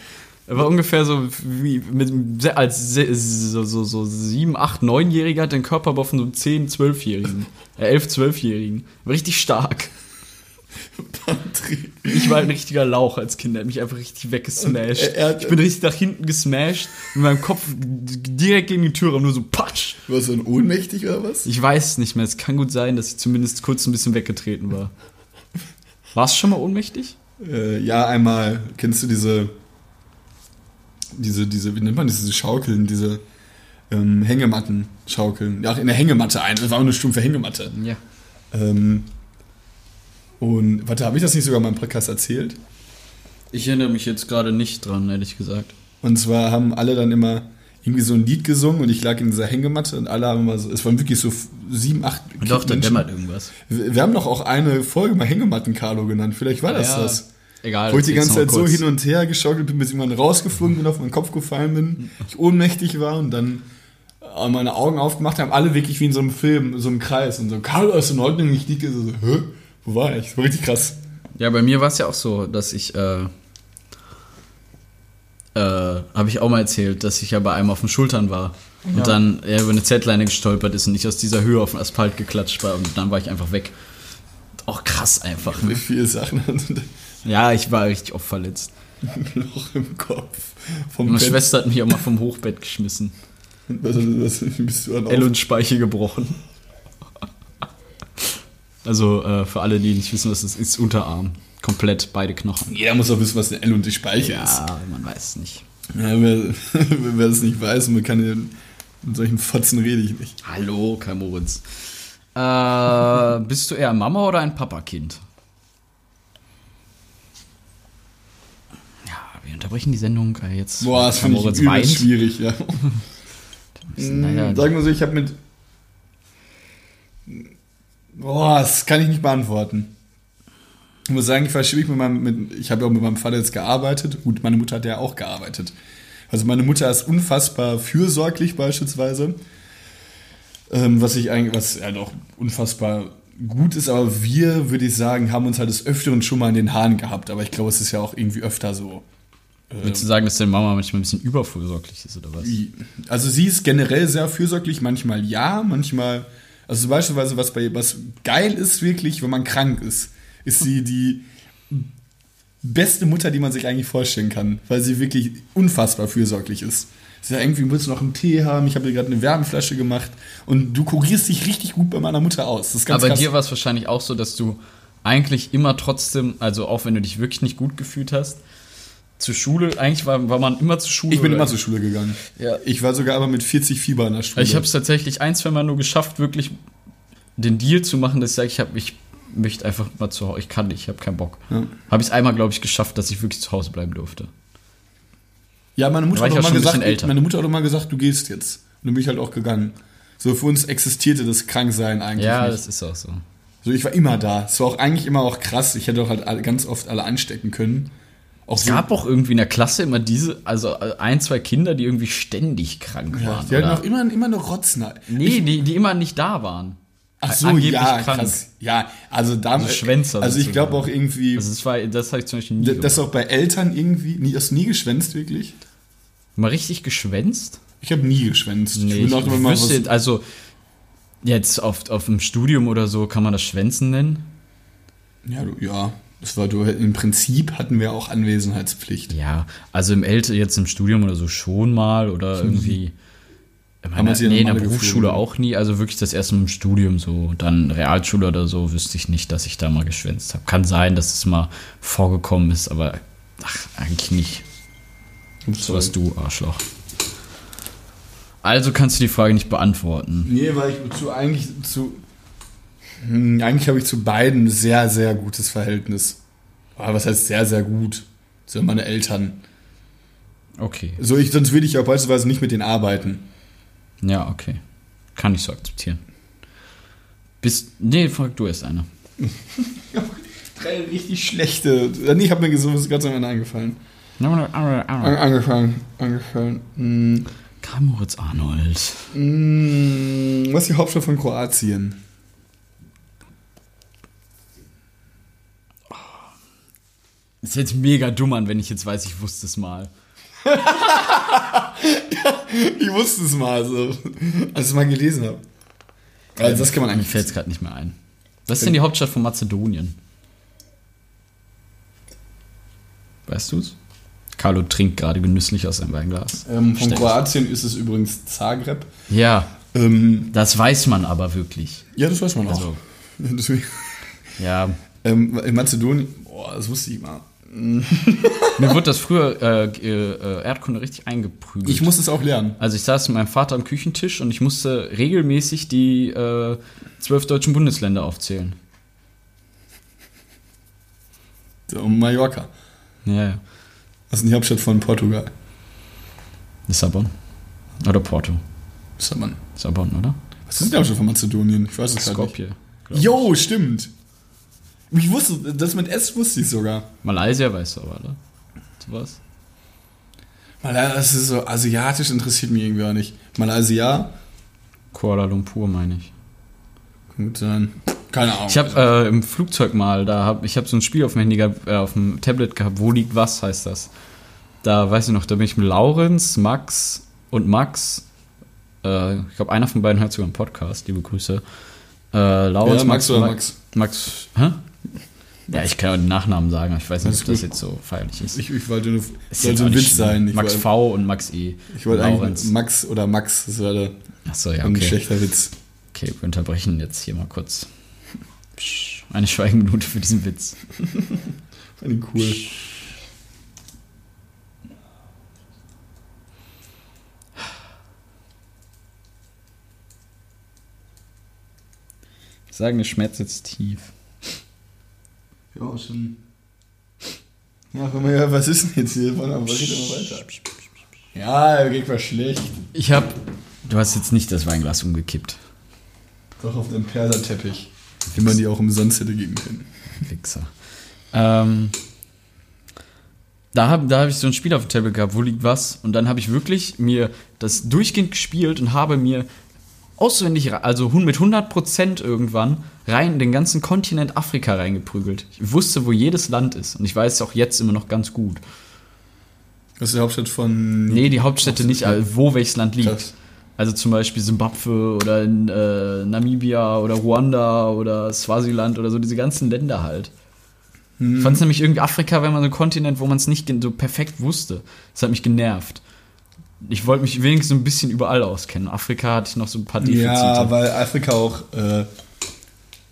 Er war ungefähr so wie mit, als so, so, so sieben, acht, neunjähriger hat den Körperbau von so einem zehn, zwölfjährigen. Äh, elf, zwölfjährigen. War richtig stark. Ich war ein richtiger Lauch als Kind, er hat mich einfach richtig weggesmashed. Er- er ich bin richtig nach hinten gesmashed, mit meinem Kopf direkt gegen die Tür, nur so patsch. Warst du dann ohnmächtig oder was? Ich weiß es nicht mehr, es kann gut sein, dass ich zumindest kurz ein bisschen weggetreten war. Warst du schon mal ohnmächtig? Äh, ja, einmal. Kennst du diese, diese, diese, wie nennt man das, diese Schaukeln, diese ähm, Hängematten schaukeln? Ja, in der Hängematte ein. Das war auch eine stumpfe Hängematte. Ja. Ähm, und, warte, habe ich das nicht sogar mal im Podcast erzählt? Ich erinnere mich jetzt gerade nicht dran, ehrlich gesagt. Und zwar haben alle dann immer irgendwie so ein Lied gesungen und ich lag in dieser Hängematte und alle haben immer so, es waren wirklich so sieben, acht Doch, da dämmert irgendwas. Wir wir haben doch auch eine Folge mal Hängematten-Carlo genannt. Vielleicht war das Ja, das. Egal. Wo ich die ganze Zeit so kurz. hin und her geschaukelt bin, bis ich irgendwann rausgeflogen bin, auf meinen Kopf gefallen bin, ich ohnmächtig war und dann äh, meine Augen aufgemacht haben, alle wirklich wie in so einem Film, so einem Kreis und so, Carlo, ist in Ordnung? Ich liege so, hä? Wo war ich? War richtig krass. Ja, bei mir war es ja auch so, dass ich, äh, äh, habe ich auch mal erzählt, dass ich ja bei einem auf den Schultern war. Und dann er über eine Z-Leine gestolpert ist und ich aus dieser Höhe auf den Asphalt geklatscht war und dann war ich einfach weg. Auch krass einfach. Wie Ne? viele Sachen Ja, ich war richtig oft verletzt. ein Loch im Kopf. Vom Meine Bett. Schwester hat mich auch mal vom Hochbett geschmissen. Was, was, bist du dann L und Speiche gebrochen. Also äh, für alle, die nicht wissen, was das ist, Unterarm. Komplett beide Knochen. Jeder muss doch wissen, was eine L und die Speiche ist. Ja, man weiß es nicht. Ja, wer, das nicht weiß, man kann ja, in solchen Fotzen rede ich nicht. Hallo, Kai Moritz. Äh, bist du eher Mama oder ein Papakind? Ja, wir unterbrechen die Sendung äh, jetzt. Boah, das finde ich übel schwierig, ja. Naja, Sagen wir so, ich habe mit. Boah, das kann ich nicht beantworten. Ich muss sagen, ich war schwierig mit meinem. Mit, ich habe ja auch mit meinem Vater jetzt gearbeitet. Gut, meine Mutter hat ja auch gearbeitet. Also meine Mutter ist unfassbar fürsorglich beispielsweise. Ähm, was ich eigentlich, was halt auch unfassbar gut ist, aber wir, würde ich sagen, haben uns halt des Öfteren schon mal in den Haaren gehabt. Aber ich glaube, es ist ja auch irgendwie öfter so. Würdest du sagen, dass deine Mama manchmal ein bisschen überfürsorglich ist oder was? Also sie ist generell sehr fürsorglich, manchmal ja, manchmal. Also beispielsweise, was bei was geil ist wirklich, wenn man krank ist, ist sie die beste Mutter, die man sich eigentlich vorstellen kann, weil sie wirklich unfassbar fürsorglich ist. Sie sagt, irgendwie willst du noch einen Tee haben, ich habe dir gerade eine Wärmflasche gemacht und du kurierst dich richtig gut bei meiner Mutter aus. Das ist ganz Aber krass. dir war es wahrscheinlich auch so, dass du eigentlich immer trotzdem, also auch wenn du dich wirklich nicht gut gefühlt hast, zur Schule, eigentlich war, war man immer zur Schule. ich bin immer zur Schule gegangen. Ja. Ich war sogar aber mit 40 Fieber in der Schule. Ich habe es tatsächlich ein, zwei Mal nur geschafft, wirklich den Deal zu machen, dass ich sage, ich, hab, ich möchte einfach mal zu Hause, ich kann nicht, ich habe keinen Bock. Ja. Habe ich es einmal, glaube ich, geschafft, dass ich wirklich zu Hause bleiben durfte. Ja, meine Mutter hat ich auch mal gesagt, älter. meine Mutter hat auch mal gesagt, du gehst jetzt. Und dann bin ich halt auch gegangen. So für uns existierte das Kranksein eigentlich Ja, nicht. das ist auch so. So ich war immer da. Es war auch eigentlich immer auch krass. Ich hätte auch halt ganz oft alle anstecken können. Auch Es gab auch irgendwie in der Klasse immer diese, also ein, zwei Kinder, die irgendwie ständig krank ja, waren. die hatten oder? auch immer, immer eine Rotzner. nee, die, die immer nicht da waren. Ach so, angeblich ja, krank. krass. Ja, also damals. Also Schwänzer Also ich glaube auch irgendwie, Also das war, das habe ich zum Beispiel nie das gemacht. auch bei Eltern irgendwie, nie, hast du nie geschwänzt wirklich? Mal richtig geschwänzt? Ich habe nie geschwänzt. Nee, bin ich, auch immer mal wüsste, was- also jetzt auf, auf dem Studium oder so kann man das Schwänzen nennen. ja, du, ja, das war du. Im Prinzip hatten wir auch Anwesenheitspflicht. Ja, also im Älter jetzt im Studium oder so schon mal oder irgendwie. Ich Haben wir meine, sie in nee, in der Berufsschule geflogen? auch nie, also wirklich das erste Mal im Studium so. Dann Realschule oder so wüsste ich nicht, dass ich da mal geschwänzt habe. Kann sein, dass es mal vorgekommen ist, aber ach, eigentlich nicht. So was du, Arschloch. Also kannst du die Frage nicht beantworten. Nee, weil ich zu eigentlich zu. Hm, Eigentlich habe ich zu beiden ein sehr, sehr gutes Verhältnis. Aber was heißt sehr, sehr gut? So meine Eltern. Okay. So, ich, sonst würde ich ja beispielsweise nicht mit denen arbeiten. Ja, okay. Kann ich so akzeptieren. Bis. Nee, frag du erst eine. Drei richtig schlechte. Nee, ich habe mir sowas ganz am Ende eingefallen. An, Karl angefallen. Angefallen. Hm, Moritz Arnold. hm, was ist die Hauptstadt von Kroatien? Ist jetzt mega dumm an, wenn ich jetzt weiß, ich wusste es mal. Ich wusste es mal so, als ich es mal gelesen habe. Also das kann man Mir eigentlich fällt es gerade nicht mehr ein. Was ist denn die Hauptstadt von Mazedonien? Weißt du's? Carlo trinkt gerade genüsslich aus seinem Weinglas. Ähm, von Stell- Kroatien ist es übrigens Zagreb. Ja, Ähm, das weiß man aber wirklich. ja, das weiß man auch. Also. Deswegen, Ja, ähm, in Mazedonien, boah, das wusste ich mal. Mir wurde das früher äh, äh, Erdkunde richtig eingeprügelt. Ich muss es auch lernen. also ich saß mit meinem Vater am Küchentisch und ich musste regelmäßig die äh, zwölf deutschen Bundesländer aufzählen. So, Mallorca. Ja, ja. Das ist die Hauptstadt von Portugal. Lissabon. Oder Porto. Man? Lissabon, oder? Was ist die Hauptstadt von Mazedonien? Ich weiß es gar nicht. Skopje. Jo, stimmt. Ich wusste, das mit S wusste ich sogar. Malaysia weißt du aber, oder? Sowas? Malaysia, das ist so asiatisch, interessiert mich irgendwie auch nicht. Malaysia, Kuala Lumpur meine ich. gut sein. Keine Ahnung. Ich habe äh, im Flugzeug mal, da hab, ich habe so ein Spiel auf dem Handy, gehabt, äh, auf dem Tablet gehabt, wo liegt was, heißt das. Da weiß ich noch, da bin ich mit Laurenz, Max und Max. Äh, ich glaube, einer von beiden hört sogar einen Podcast, liebe Grüße. Äh, Laurenz, Ja, Max oder Ma- Max? Max, hä? Ja, ich kann auch den Nachnamen sagen, aber ich weiß nicht, ob das jetzt so feierlich ist. ich, ich wollte nur, sollte ein Witz sein. Ich Max V und Max E. ich wollte Laurenz. eigentlich Max oder Max, das wäre Achso, ja, ein okay. schlechter Witz. Okay, wir unterbrechen jetzt hier mal kurz. Eine Schweigeminute für diesen Witz. Fand ich cool. Ich sage, der Schmerz sitzt tief. Ja, schon. Ja, guck mal, was ist denn jetzt hier? Doch mal weiter. Ja, geht mal schlecht. Ich hab. Du hast jetzt nicht das Weinglas umgekippt. Doch auf dem Perserteppich. Wie man die auch umsonst hätte geben können. Wichser. Ähm, da habe da hab ich so ein Spiel auf dem Tablet gehabt, wo liegt was? Und dann habe ich wirklich mir das durchgehend gespielt und habe mir auswendig, also mit 100% irgendwann rein in den ganzen Kontinent Afrika reingeprügelt. Ich wusste, wo jedes Land ist und ich weiß es auch jetzt immer noch ganz gut. Das ist die Hauptstadt von. Nee, die Hauptstädte nicht, also wo welches Land liegt. Krass. Also zum Beispiel Simbabwe oder äh, Namibia oder Ruanda oder Swasiland oder so, diese ganzen Länder halt. Ich fand es nämlich irgendwie Afrika, wenn man so ein Kontinent, wo man es nicht so perfekt wusste. Das hat mich genervt. Ich wollte mich wenigstens ein bisschen überall auskennen. Afrika hatte ich noch so ein paar Defizite. Ja, weil Afrika auch äh,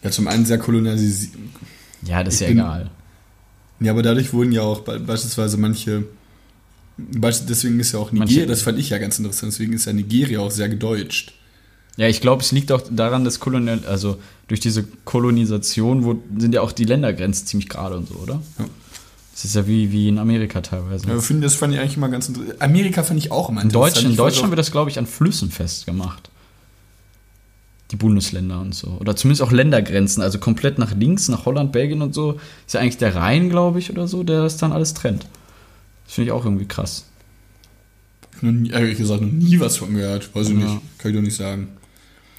ja zum einen sehr kolonialisiert. Ja, das ist Ich ja bin- egal. Ja, aber dadurch wurden ja auch be beispielsweise manche. Deswegen ist ja auch Nigeria, Manche- das fand ich ja ganz interessant, deswegen ist ja Nigeria auch sehr gedeutscht. Ja, ich glaube, es liegt auch daran, dass Kolonial, also durch diese Kolonisation wo, sind ja auch die Ländergrenzen ziemlich gerade und so, oder? Ja. Das ist ja wie, wie in Amerika teilweise. Ja, ich finde, das fand ich eigentlich immer ganz interessant. Amerika fand ich auch immer In, Deutsch, in Ich Deutschland wird das, glaube ich, an Flüssen festgemacht. Die Bundesländer und so. Oder zumindest auch Ländergrenzen. Also komplett nach links, nach Holland, Belgien und so. Ist ja eigentlich der Rhein, glaube ich, oder so, der das dann alles trennt. Das finde ich auch irgendwie krass. nie, ehrlich gesagt noch nie was von gehört. Weiß ich Ja. nicht. Kann ich doch nicht sagen.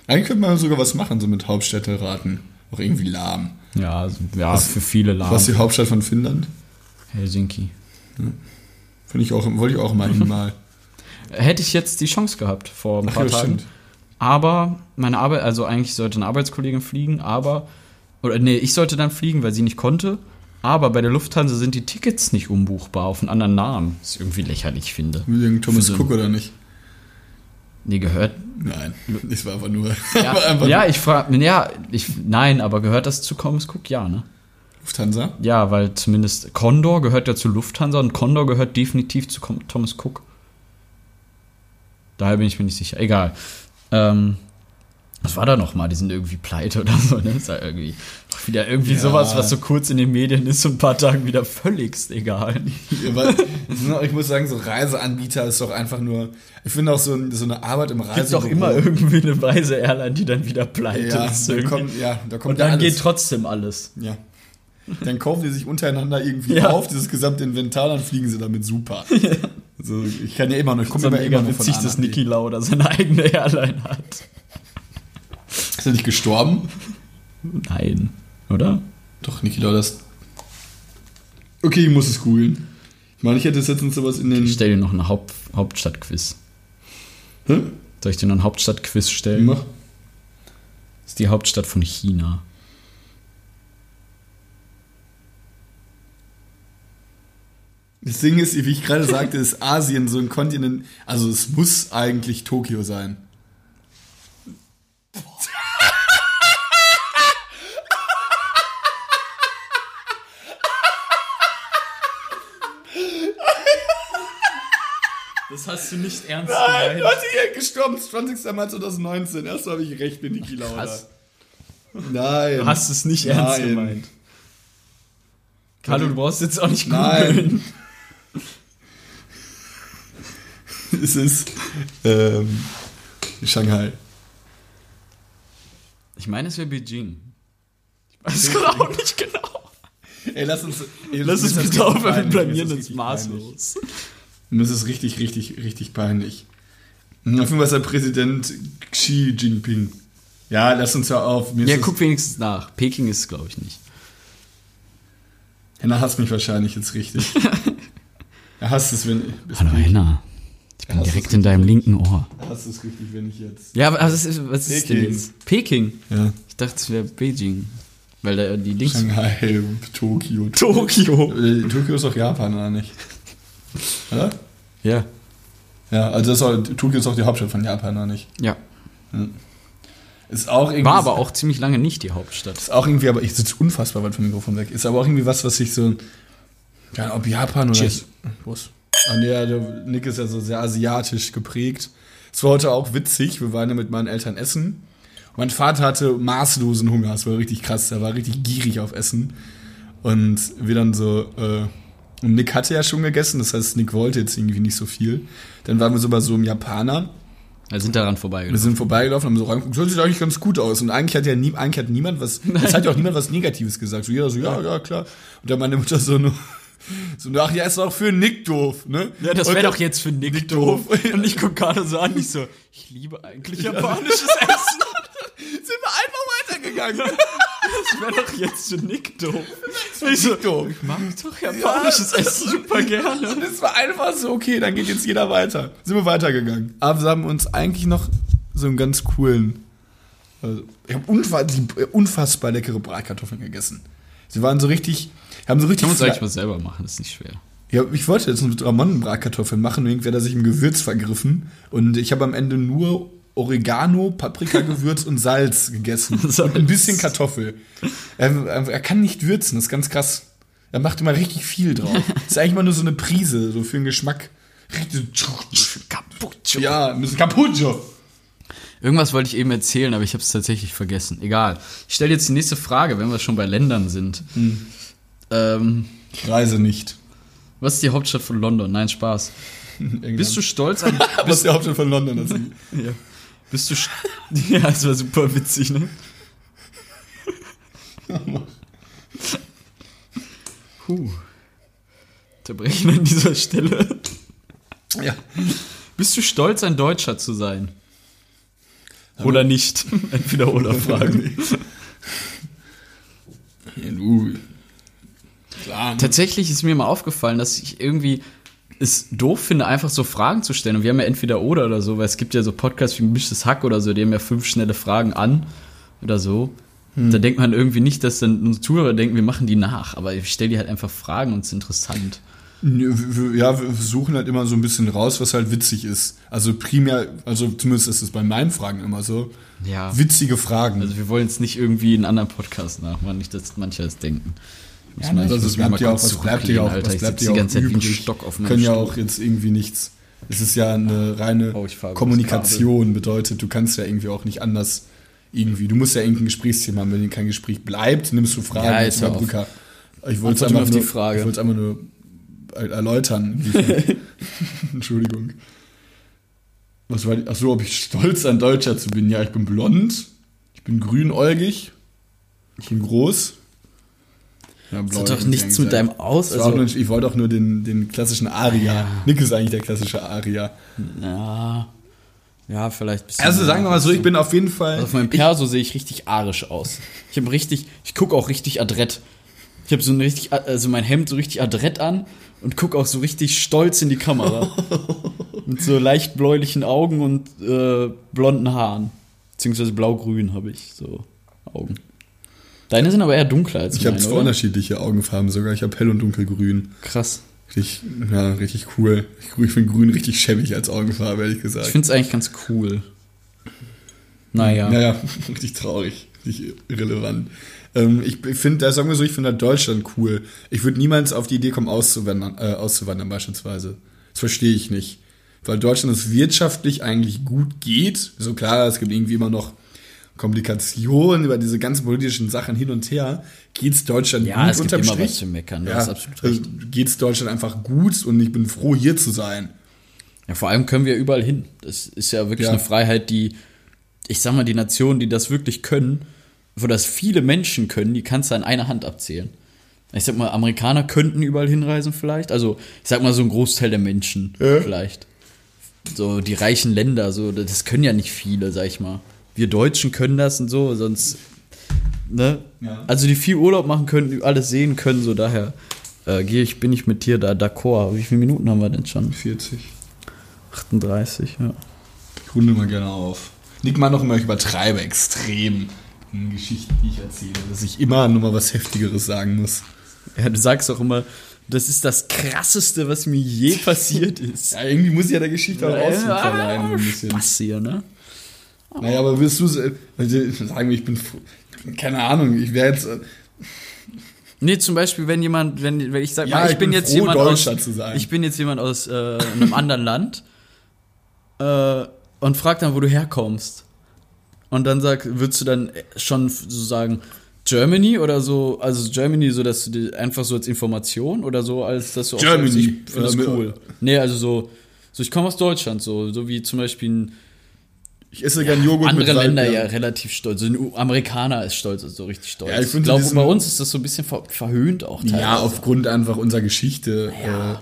Eigentlich könnte man sogar was machen, so mit Hauptstädteraten. Auch irgendwie lahm. Ja, also, ja Was- für viele lahm. Was ist die Hauptstadt von Finnland? Helsinki. Finde ich auch, wollte ich auch mal hin mal. Hätte ich jetzt die Chance gehabt vor ein Ach paar ja, Tagen. stimmt. Aber meine Arbeit, also eigentlich sollte eine Arbeitskollegin fliegen, aber, oder nee, ich sollte dann fliegen, weil sie nicht konnte. Aber bei der Lufthansa sind die Tickets nicht umbuchbar auf einen anderen Namen. Was ich irgendwie lächerlich finde. Wegen Thomas so- Cook oder nicht? Nee, gehört. Nein, das war einfach nur. Ja, einfach ja ich frage, ja, ich, nein, aber gehört das zu Thomas Cook? Ja, ne? Lufthansa? Ja, weil zumindest Condor gehört ja zu Lufthansa und Condor gehört definitiv zu Thomas Cook. Daher bin ich mir nicht sicher. Egal. Ähm, was war da nochmal? Die sind irgendwie pleite oder so, ne? Ist ja irgendwie wieder irgendwie Ja. sowas, was so kurz in den Medien ist und ein paar Tagen wieder völligst egal. Ich muss sagen, so Reiseanbieter ist doch einfach nur. Ich finde auch so, so eine Arbeit im Gibt Reisebüro. doch immer irgendwie eine weise Airline, die dann wieder pleite Ja, ist. da kommt, ja, da kommt und dann ja geht alles. trotzdem alles. Ja. Dann kaufen die sich untereinander irgendwie Ja. auf, dieses gesamte Inventar, dann fliegen sie damit super. Also, ich kann ja immer noch, ich komme immer, immer von witzig, dass. Niki Lauda seine eigene Airline hat. Ist er nicht gestorben? Nein, oder? Doch, Niki Lauda ist. Okay, ich muss es googeln. Ich meine, ich hätte jetzt letztens sowas in den. Ich stelle dir noch ein Haupt Hauptstadtquiz. Hä? Soll ich dir noch ein Hauptstadtquiz stellen? Mach. Das ist die Hauptstadt von China. Das Ding ist, wie ich gerade sagte, ist Asien so ein Kontinent. Also, es muss eigentlich Tokio sein. Das hast du nicht ernst Nein, Leute, hier gestorben, 20. Mai 2019. Erst habe ich recht mit Niki Lauda. Krass. Nein. Du hast es nicht ernst Nein. gemeint. Carlo, du brauchst jetzt auch nicht Nein. Es ist ähm, Shanghai. Ich meine, es wäre Beijing. Ich weiß gerade auch nicht genau. Ey, lass uns. Ey, Lass uns bitte aufhören, wir blamieren uns maßlos. Mir ist es richtig, richtig, richtig peinlich. Auf jeden Fall ist der Präsident Xi Jinping. Ja, lass uns ja auf. Mir Ja, guck wenigstens nach. Peking ist es, glaube ich, nicht. Henna hasst mich wahrscheinlich jetzt richtig. er hasst es, wenn. es- Hallo, Henna. Ich bin das direkt in deinem linken Ohr. Er hasst es richtig, wenn ich jetzt. Ja, aber was ist, was ist denn Peking. jetzt? Peking. Ja. Ich dachte, es wäre Beijing. Weil da die Dings. Shanghai, Tokio. Tokio. Äh, Tokio ist doch Japan, oder nicht? Oder? Ja. Ja, also das ist auch, Tokio ist auch die Hauptstadt von Japan, oder nicht? Ja. Ist auch irgendwie. War aber auch ziemlich lange nicht die Hauptstadt. Ist auch irgendwie, aber ich sitze unfassbar weit vom Mikrofon weg. Ist aber auch irgendwie was, was sich so. Ja, ob Japan oder. Cheers. Was? Ah, nee, ja, der Nick ist ja so sehr asiatisch geprägt. Es war heute auch witzig. Wir waren ja mit meinen Eltern essen. Mein Vater hatte maßlosen Hunger. Das war richtig krass. Er war richtig gierig auf Essen. Und wir dann so. Äh, und Nick hatte ja schon gegessen. Das heißt, Nick wollte jetzt irgendwie nicht so viel. Dann waren wir so bei so einem Japaner. Wir sind daran Wir vorbeigelaufen. sind vorbeigelaufen, haben so reingeguckt, das sieht eigentlich ganz gut aus. Und eigentlich hat ja nie, eigentlich hat niemand was, es hat ja auch niemand was Negatives gesagt. So jeder so, ja, ja, klar. Und dann meine Mutter so nur, So, ach ja, ist auch für Nick doof, ne? Ja, das wäre doch jetzt für Nick, Nick doof. doof. Und ich gucke gerade so an, ich so, ich liebe eigentlich japanisches Essen. Sind wir einfach weitergegangen. Das wäre doch jetzt für Nick doof. Ich so, doof. ich mag doch japanisches Essen super gerne. Und es war einfach so, okay, dann geht jetzt jeder weiter. Sind wir weitergegangen. Aber wir haben uns eigentlich noch so einen ganz coolen. Also, ich habe unfassbar, unfassbar leckere Bratkartoffeln gegessen. Sie waren so richtig, haben so richtig. Kann man es eigentlich mal selber machen, das ist nicht schwer. Ja, ich wollte jetzt mit Ramon-Bratkartoffeln machen, irgendwie hat er sich im Gewürz vergriffen. Und ich habe am Ende nur Oregano, Paprikagewürz und Salz gegessen. Salz. Und ein bisschen Kartoffel. Er, er, kann nicht würzen, das ist ganz krass. Er macht immer richtig viel drauf. Das ist eigentlich mal nur so eine Prise, so für den Geschmack. Cappuccino. Ja, ein bisschen Cappuccio. Irgendwas wollte ich eben erzählen, aber ich habe es tatsächlich vergessen. Egal. Ich stelle jetzt die nächste Frage, wenn wir schon bei Ländern sind. Ähm, Ich reise nicht. was ist die Hauptstadt von London? Nein, Spaß. Bist du stolz an. Was ist der Hauptstadt von London? Das ja. Bist du. Ja, das war super witzig, ne? Puh. Unterbrechen an dieser Stelle. ja. Bist du stolz, ein Deutscher zu sein? Oder nicht? Entweder oder Fragen. Ja, du. Klar. Tatsächlich ist mir mal aufgefallen, dass ich irgendwie es doof finde, einfach so Fragen zu stellen. Und wir haben ja entweder oder oder so, weil es gibt ja so Podcasts wie Mischtes Hack oder so, die haben ja fünf schnelle Fragen an oder so. Da denkt man irgendwie nicht, dass dann unsere Zuhörer denken, wir machen die nach. Aber ich stelle die halt einfach Fragen und es ist interessant. Ja, wir versuchen halt immer so ein bisschen raus, was halt witzig ist. Also primär, also zumindest ist es bei meinen Fragen immer so. Ja. Witzige Fragen. Also wir wollen jetzt nicht irgendwie einen anderen Podcast nachmachen, nicht, dass manche das denken. Muss mal- ich also es bleibt ja auch, was bleibt ja auch, Alter. was bleibt ja auch übrig. Stock auf Können ja auch jetzt irgendwie nichts. Es ist ja eine reine Oh, Kommunikation, bedeutet, du kannst ja irgendwie auch nicht anders irgendwie. Du musst ja irgendein Gesprächsthema haben. Wenn kein Gespräch bleibt, nimmst du Fragen Ja, jetzt. Überbrücker. Ich wollte es einfach, nur- Frage. ich wollte es einfach nur er- erläutern. Entschuldigung. Was war die? Achso, ob ich stolz ein Deutscher zu bin? Ja, ich bin blond. Ich bin grünäugig. Ich bin groß. Ja, Das hat doch nichts mit deinem Aus. Also, nur, ich wollte auch nur den, den klassischen Aria. Nick ist eigentlich der klassische Aria. ja, ja, vielleicht ein bisschen. Also sagen wir mal so, ich bin auf jeden Fall. Also auf meinem Perso sehe ich richtig arisch aus. Ich habe richtig, ich gucke auch richtig adrett. Ich habe so ein richtig, also mein Hemd so richtig adrett an und gucke auch so richtig stolz in die Kamera. Mit so leicht bläulichen Augen und äh, blonden Haaren. Beziehungsweise blau-grün habe ich so Augen. Deine sind aber eher dunkler als ich habe meine, zwei oder? unterschiedliche Augenfarben sogar. Ich habe hell und dunkelgrün. Krass. Richtig, ja, richtig cool. Ich, ich finde grün richtig schäbig als Augenfarbe, ehrlich Ich gesagt. finde es eigentlich ganz cool. Naja. Naja, richtig traurig, richtig irrelevant. Ähm, ich ich finde, sagen wir so, ich finde halt Deutschland cool. Ich würde niemals auf die Idee kommen, auszuwandern, äh, auszuwandern beispielsweise. Das verstehe ich nicht. Weil Deutschland es wirtschaftlich eigentlich gut geht. So klar, es gibt irgendwie immer noch Komplikationen über diese ganzen politischen Sachen hin und her. Geht's Deutschland Ja, gut es gibt unterm immer Strich? was zu meckern, du Ja, hast absolut recht. also geht's Deutschland einfach gut und ich bin froh, hier zu sein. Ja, vor allem können wir überall hin. Das ist ja wirklich Ja. eine Freiheit, die, ich sag mal, die Nationen, die das wirklich können, wo das viele Menschen können, die kannst du an einer Hand abzählen. Ich sag mal, Amerikaner könnten überall hinreisen vielleicht. Also, ich sag mal, so ein Großteil der Menschen Ja. vielleicht. So die reichen Länder, so, das können ja nicht viele, sag ich mal. Wir Deutschen können das und so, sonst, ne? Ja. Also, die viel Urlaub machen können, die alles sehen können, so daher äh, gehe ich, bin ich mit dir da d'accord. Wie viele Minuten haben wir denn schon? 40. 38, ja. Ich runde mal gerne auf. Nick mal noch immer, ich übertreibe extrem in Geschichten, die ich erzähle, dass ich immer noch mal was Heftigeres sagen muss. Ja, du sagst auch immer, das ist das krasseste, was mir je passiert ist. Ja, irgendwie muss ich ja der Geschichte auch Ausdruck verleihen, so ein bisschen. Spaß hier, ne? Naja, aber willst du also, sagen, ich bin, keine Ahnung, ich wäre jetzt, äh, Nee, zum Beispiel, wenn jemand, wenn, wenn ich sag Ja, mal, ich, ich bin bin jetzt froh, jemand aus, ich bin jetzt jemand aus äh, einem anderen Land äh, und frag dann, wo du herkommst. Und dann sag, würdest du dann schon so sagen, Germany oder so, also Germany, so dass du die einfach so als Information oder so, als dass du auch Germany. sagst, ich finde das Äh, cool. Nee, also so, so ich komme aus Deutschland, so, so wie zum Beispiel ein Ich esse gern Joghurt Andere mit Länder ja relativ stolz. So ein Amerikaner ist stolz, also so richtig stolz. Ja, ich ich glaube, bei uns ist das so ein bisschen ver verhöhnt auch teilweise. Ja, aufgrund einfach unserer Geschichte. Ja. Äh,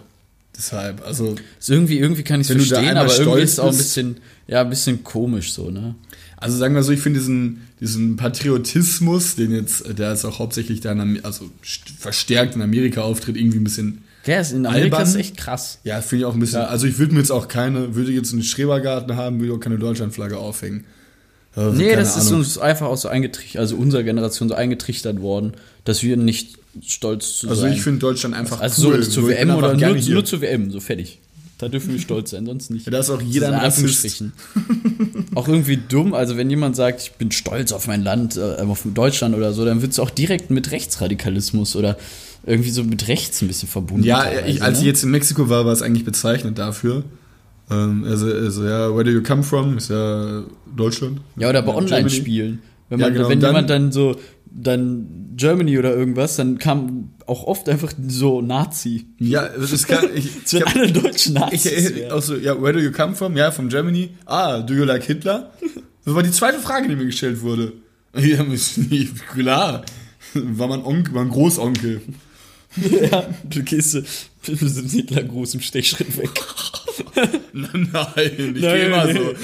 deshalb, also Ist irgendwie, irgendwie kann ich es verstehen, aber irgendwie ist es auch ein bisschen, ja, ein bisschen komisch so, ne? Also sagen wir so, ich finde diesen, diesen Patriotismus, den jetzt, der jetzt auch hauptsächlich da in Am- also st- verstärkt in Amerika auftritt, irgendwie ein bisschen, Der ist in Amerika Albern. ist echt krass. ja, finde ich auch ein bisschen, Ja. also ich würde mir jetzt auch keine, würde jetzt einen Schrebergarten haben, würde auch keine Deutschlandflagge aufhängen. Also, Nee, das ist Ahnung. uns einfach auch so eingetrichtert, also unserer Generation so eingetrichtert worden, dass wir nicht stolz zu Also sein. ich finde Deutschland einfach also cool. so zur So, bin WM oder nur, nur zur WM, so fertig. Da dürfen wir stolz sein, sonst nicht. Ja, da ist auch jeder Das ein in Rassist. Auch irgendwie dumm, also wenn jemand sagt, ich bin stolz auf mein Land, äh, auf Deutschland oder so, dann wird es auch direkt mit Rechtsradikalismus oder irgendwie so mit rechts ein bisschen verbunden. Ja, ich, als ne? ich jetzt in Mexiko war, war es eigentlich bezeichnet dafür. Ähm, also, also, ja, where do you come from? Ist ja Deutschland. Ja, oder bei Ja. Online-Spielen. Wenn, Ja, man, genau, wenn dann- jemand dann so, dann Germany oder irgendwas, dann kam auch oft einfach so Nazi. Ja, das kann ich. Wenn ich hab- alle Deutschen Nazis Ich erinnere wären. auch so, ja, where do you come from? Ja, from Germany. Ah, do you like Hitler? Das war die zweite Frage, die mir gestellt wurde. Ja, ist klar. War mein Onkel, mein Großonkel. Ja, du gehst so, du sind Hitlergruß im Stechschritt weg. Nein, ich gehe immer nee. so.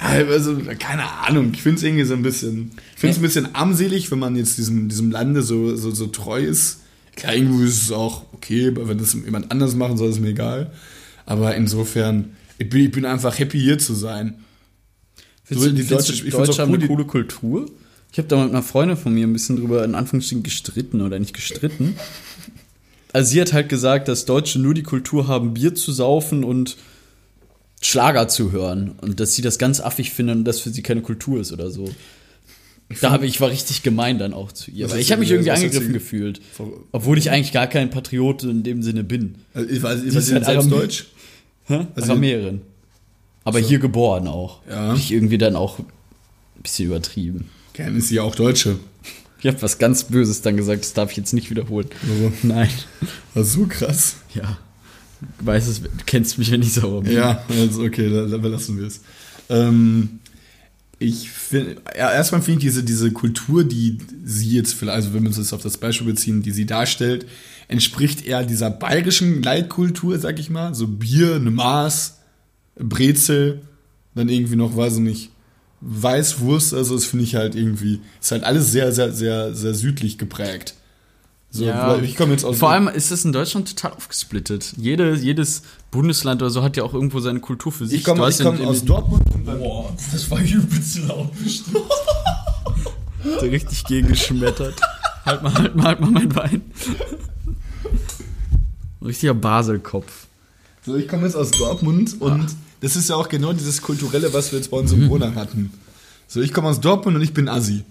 Also, keine Ahnung, ich finde es irgendwie so ein bisschen, ich finde es ein bisschen armselig, wenn man jetzt diesem, diesem Lande so, so, so treu ist. Klar, irgendwo ist es auch okay, aber wenn das jemand anders machen soll, ist mir egal. Aber insofern, ich bin, ich bin einfach happy hier zu sein. Findest So, du, die die deutsche- auch Deutschland cool, eine coole Kultur? Ich habe da mit einer Freundin von mir ein bisschen drüber in Anführungsstrichen gestritten oder nicht gestritten. Also sie hat halt gesagt, dass Deutsche nur die Kultur haben, Bier zu saufen und Schlager zu hören. Und dass sie das ganz affig finden und das für sie keine Kultur ist oder so. Da habe ich war richtig gemein dann auch zu ihr. Weil ich habe mich irgendwie angegriffen gefühlt. Obwohl ich eigentlich gar kein Patriot in dem Sinne bin. Also, ich weiß, ich Sie weiß halt selbst Deutsch. Hä? Also- Aramäerin. Aber hier geboren auch. Ja. Ich irgendwie dann auch ein bisschen übertrieben. Gern ist sie ja auch Deutsche. Ich habe was ganz Böses dann gesagt, das darf ich jetzt nicht wiederholen. Also, Nein. war so krass. Ja. Du weißt es, du kennst mich, wenn ich sauer bin. Ja, also okay, da, da belassen wir es. Ähm, ich finde, ja, erstmal finde ich diese, diese Kultur, die sie jetzt vielleicht, also wenn wir uns jetzt auf das Beispiel beziehen, die sie darstellt, entspricht eher dieser bayerischen Leitkultur, sag ich mal. So Bier, eine Maß, Brezel, dann irgendwie noch, weiß ich nicht, Weißwurst, also das finde ich halt irgendwie, ist halt alles sehr, sehr, sehr, sehr südlich geprägt. So, Ja. ich komme jetzt aus Vor allem ist es in Deutschland total aufgesplittet. Jede, jedes Bundesland oder so hat ja auch irgendwo seine Kultur für sich. ich komme komm aus Dortmund und dann Boah, das war übelst laut bestimmt. richtig gegengeschmettert. halt mal, halt mal, halt mal mein Bein. Richtiger Baselkopf. So, ich komme jetzt aus Dortmund und das ist ja auch genau dieses Kulturelle, was wir jetzt bei uns im Wohnern hatten. So, ich komme aus Dortmund und ich bin Assi.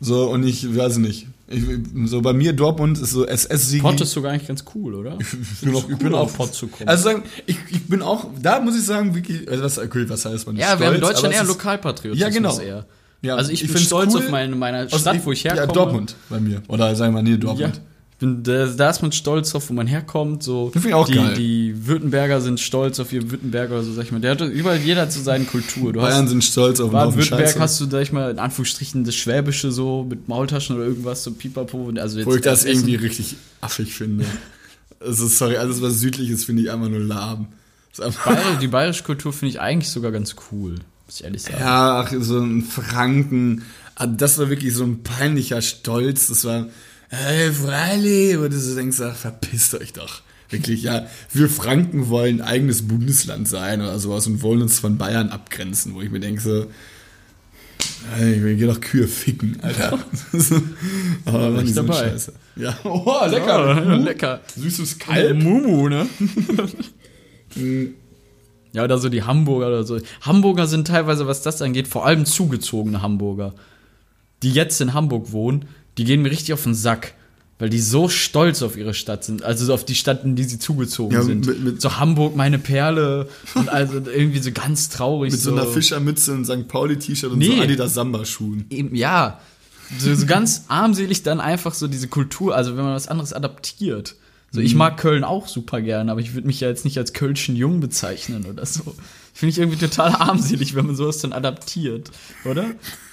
So, und ich weiß nicht. Ich, so, bei mir Dortmund ist so SS-Sieg. Pott ist sogar eigentlich ganz cool, oder? Ich bin auch, ich cool, bin auch auf Pott zu kommen. Also sagen, ich, ich bin auch, da muss ich sagen, wirklich, also was, okay, was heißt man? Ja, wir haben in stolz, Deutschland eher Lokalpatriotismus Ja, genau. eher. Ja, also ich, ich bin stolz cool. auf meine, meine Aus- Stadt, wo ich herkomme. Ja, Dortmund bei mir. Oder sagen wir, nee, Ja, Dortmund. ich bin, da, da ist man stolz drauf, wo man herkommt. So. Das ich auch die, geil. die Württemberger sind stolz auf ihr Württemberger oder so, sag ich mal. Der hat überall jeder hat so seine Kultur. Du Bayern hast, sind stolz auf Baden-Württemberg hast du, sag ich mal, in Anführungsstrichen das Schwäbische so mit Maultaschen oder irgendwas, so Pipapo. Also jetzt Wo ich das irgendwie richtig affig finde. Also, sorry, alles was südlich ist, finde ich einfach nur lahm. Bayer, die bayerische Kultur finde ich eigentlich sogar ganz cool, muss ich ehrlich sagen. ja, ach, so ein Franken. Ah, Das war wirklich so ein peinlicher Stolz. Das war, hey, freilich. Und du denkst, ach, verpisst euch doch. Wirklich, ja. Wir Franken wollen ein eigenes Bundesland sein oder sowas und wollen uns von Bayern abgrenzen, wo ich mir denke, so, ich geh doch Kühe ficken, Alter. Aber die sind dabei. scheiße. Ja, oh, lecker. Ja, lecker. Süßes Kalb. Mumu, ne? ja, oder so die Hamburger oder so. Hamburger sind teilweise, was das angeht, vor allem zugezogene Hamburger. Die jetzt in Hamburg wohnen, die gehen mir richtig auf den Sack. Weil die so stolz auf ihre Stadt sind, also so auf die Stadt, in die sie zugezogen Ja, sind. mit- mit- so Hamburg, meine Perle. Und also irgendwie so ganz traurig. Mit so einer Fischermütze und St. Pauli-T-Shirt und Nee. so Adidas Samba-Schuhen. Ja. So, so ganz armselig dann einfach so diese Kultur, also wenn man was anderes adaptiert. So, ich mag Köln auch super gern, aber ich würde mich ja jetzt nicht als Kölschen Jung bezeichnen oder so. Finde ich irgendwie total armselig, wenn man sowas dann adaptiert, oder?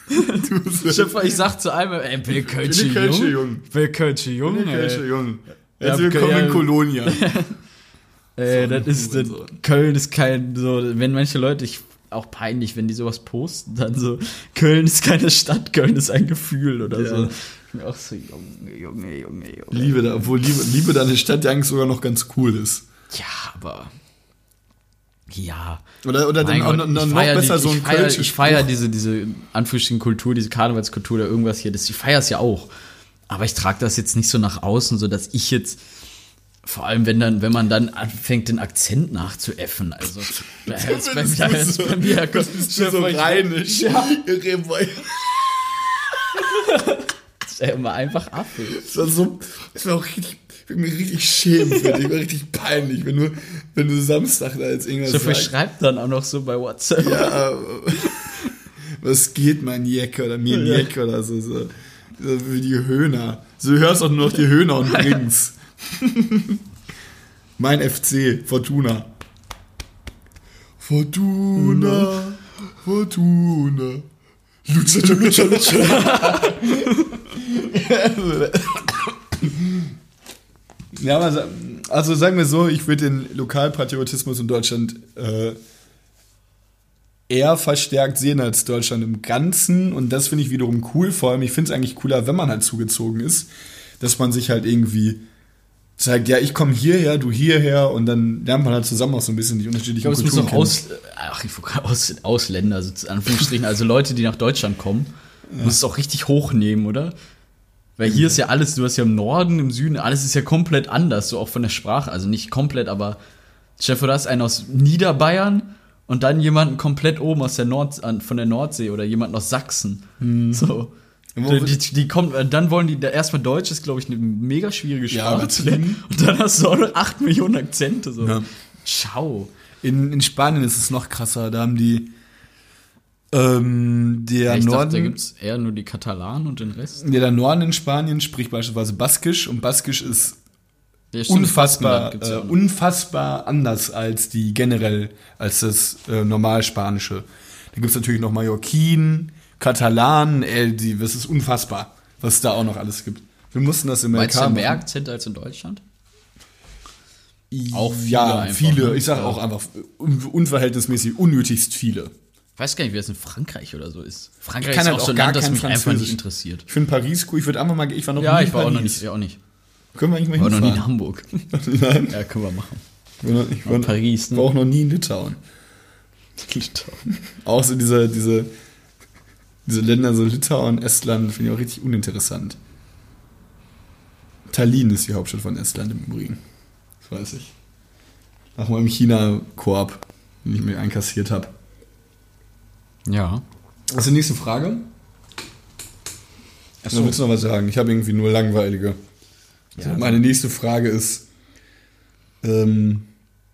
Schöpfer, ich sag zu einem, ey, bin Kölsche Jung. Jung. Bin Kölsche Jung, ey. Kölsche Jung. Herzlich willkommen ja. in Kolonia. Ey, So das ist, das, Hurensohn. Köln ist kein, so, wenn manche Leute, ich, auch peinlich, wenn die sowas posten, dann so, Köln ist keine Stadt, Köln ist ein Gefühl oder Ja. so. Ich bin auch so, Junge, Junge, Junge, Junge. Liebe, da, obwohl Liebe, Liebe da eine Stadt, die eigentlich sogar noch ganz cool ist. Ja, aber, ja. Oder, oder dann Gott, noch, ich noch besser die, so ein feier, ich feier Spruch. diese, diese Anführungsstrichen Kultur, diese Karnevalskultur oder irgendwas hier, das, ich feiere es ja auch. Aber ich trage das jetzt nicht so nach außen, so dass ich jetzt, vor allem wenn dann, wenn man dann anfängt, den Akzent nachzuäffen, also, da hört's bei mir, da hört's bei mir, Das ist so rheinisch. Ist ja immer einfach Affe. Das war so, das war auch richtig, ich bin mir richtig schämen für dich, war richtig peinlich, wenn du, wenn du Samstag da jetzt irgendwas So viel sagst. schreibt dann auch noch so bei WhatsApp. Ja, äh, was geht, mein Jeck oder mir Jeck oder so, so. So wie die Höhner. So du hörst auch nur noch die Höhner und Rings. mein FC, Fortuna. Fortuna, Fortuna. Lutscher, Lutscher, Lutscher. Ja, aber, sa- also sagen wir so, ich würde den Lokalpatriotismus in Deutschland äh, eher verstärkt sehen als Deutschland im Ganzen. Und das finde ich wiederum cool. Vor allem, ich finde es eigentlich cooler, wenn man halt zugezogen ist, dass man sich halt irgendwie zeigt, ja, ich komme hierher, du hierher und dann lernt man halt zusammen auch so ein bisschen die Ich unterschiedlichen es müssen Kulturen auch kennen. Aus, ach, ich aus, Ausländer, also Anführungsstrichen, also Leute, die nach Deutschland kommen, muss es auch richtig hochnehmen, oder? Weil hier ist ja alles, du hast ja im Norden, im Süden, alles ist ja komplett anders, so auch von der Sprache. Also nicht komplett, aber Chef, du hast einen aus Niederbayern und dann jemanden komplett oben aus der Nord, von der Nordsee oder jemanden aus Sachsen. So. Wo- Die, die, die kommen, dann wollen die, da erstmal Deutsch ist, glaube ich, eine mega schwierige Ja, Sprache zu lernen. Und dann hast du auch noch 8 Millionen Akzente. So. Ja. Ciao. In, in Spanien ist es noch krasser. Da haben die ähm, der Ja, ich dachte, da Norden. gibt es eher nur die Katalanen und den Rest. ja, der Norden in Spanien spricht beispielsweise Baskisch und Baskisch ist Ja, stimmt, unfassbar, äh, unfassbar anders als die generell, als das äh, normal Spanische. Da gibt es natürlich noch Mallorquin, Katalanen, äh, die, das ist unfassbar, was es da auch noch alles gibt. Wir mussten das im Meinst du LK mehr machen. Akzente als in Deutschland? Auch viele ja, einfach, viele. ne? Ich sage auch einfach un unverhältnismäßig unnötigst viele. Ich weiß gar nicht, wie das in Frankreich oder so ist. Frankreich kann ist halt auch so ein gar Land, das mich einfach nicht interessiert. Ich finde Paris cool. Ich würde einfach mal, ich war noch Ja, nie in ich war auch noch Paris. nicht, ja, auch nicht. Können wir eigentlich mal Ich war noch nie in? Hamburg. Nein, Ja, können wir machen. ich war noch- ich war, Paris, ne? war auch noch nie in Litauen. Auch so diese, diese, diese Länder, so Litauen, Estland, finde ich auch richtig uninteressant. Tallinn ist die Hauptstadt von Estland im Übrigen. Das weiß ich. Nach meinem China-Koop, den ich mir einkassiert habe. Ja. Was ist die nächste Frage? Achso. willst du noch was sagen? Ich habe irgendwie nur langweilige. Ja. Meine nächste Frage ist ähm,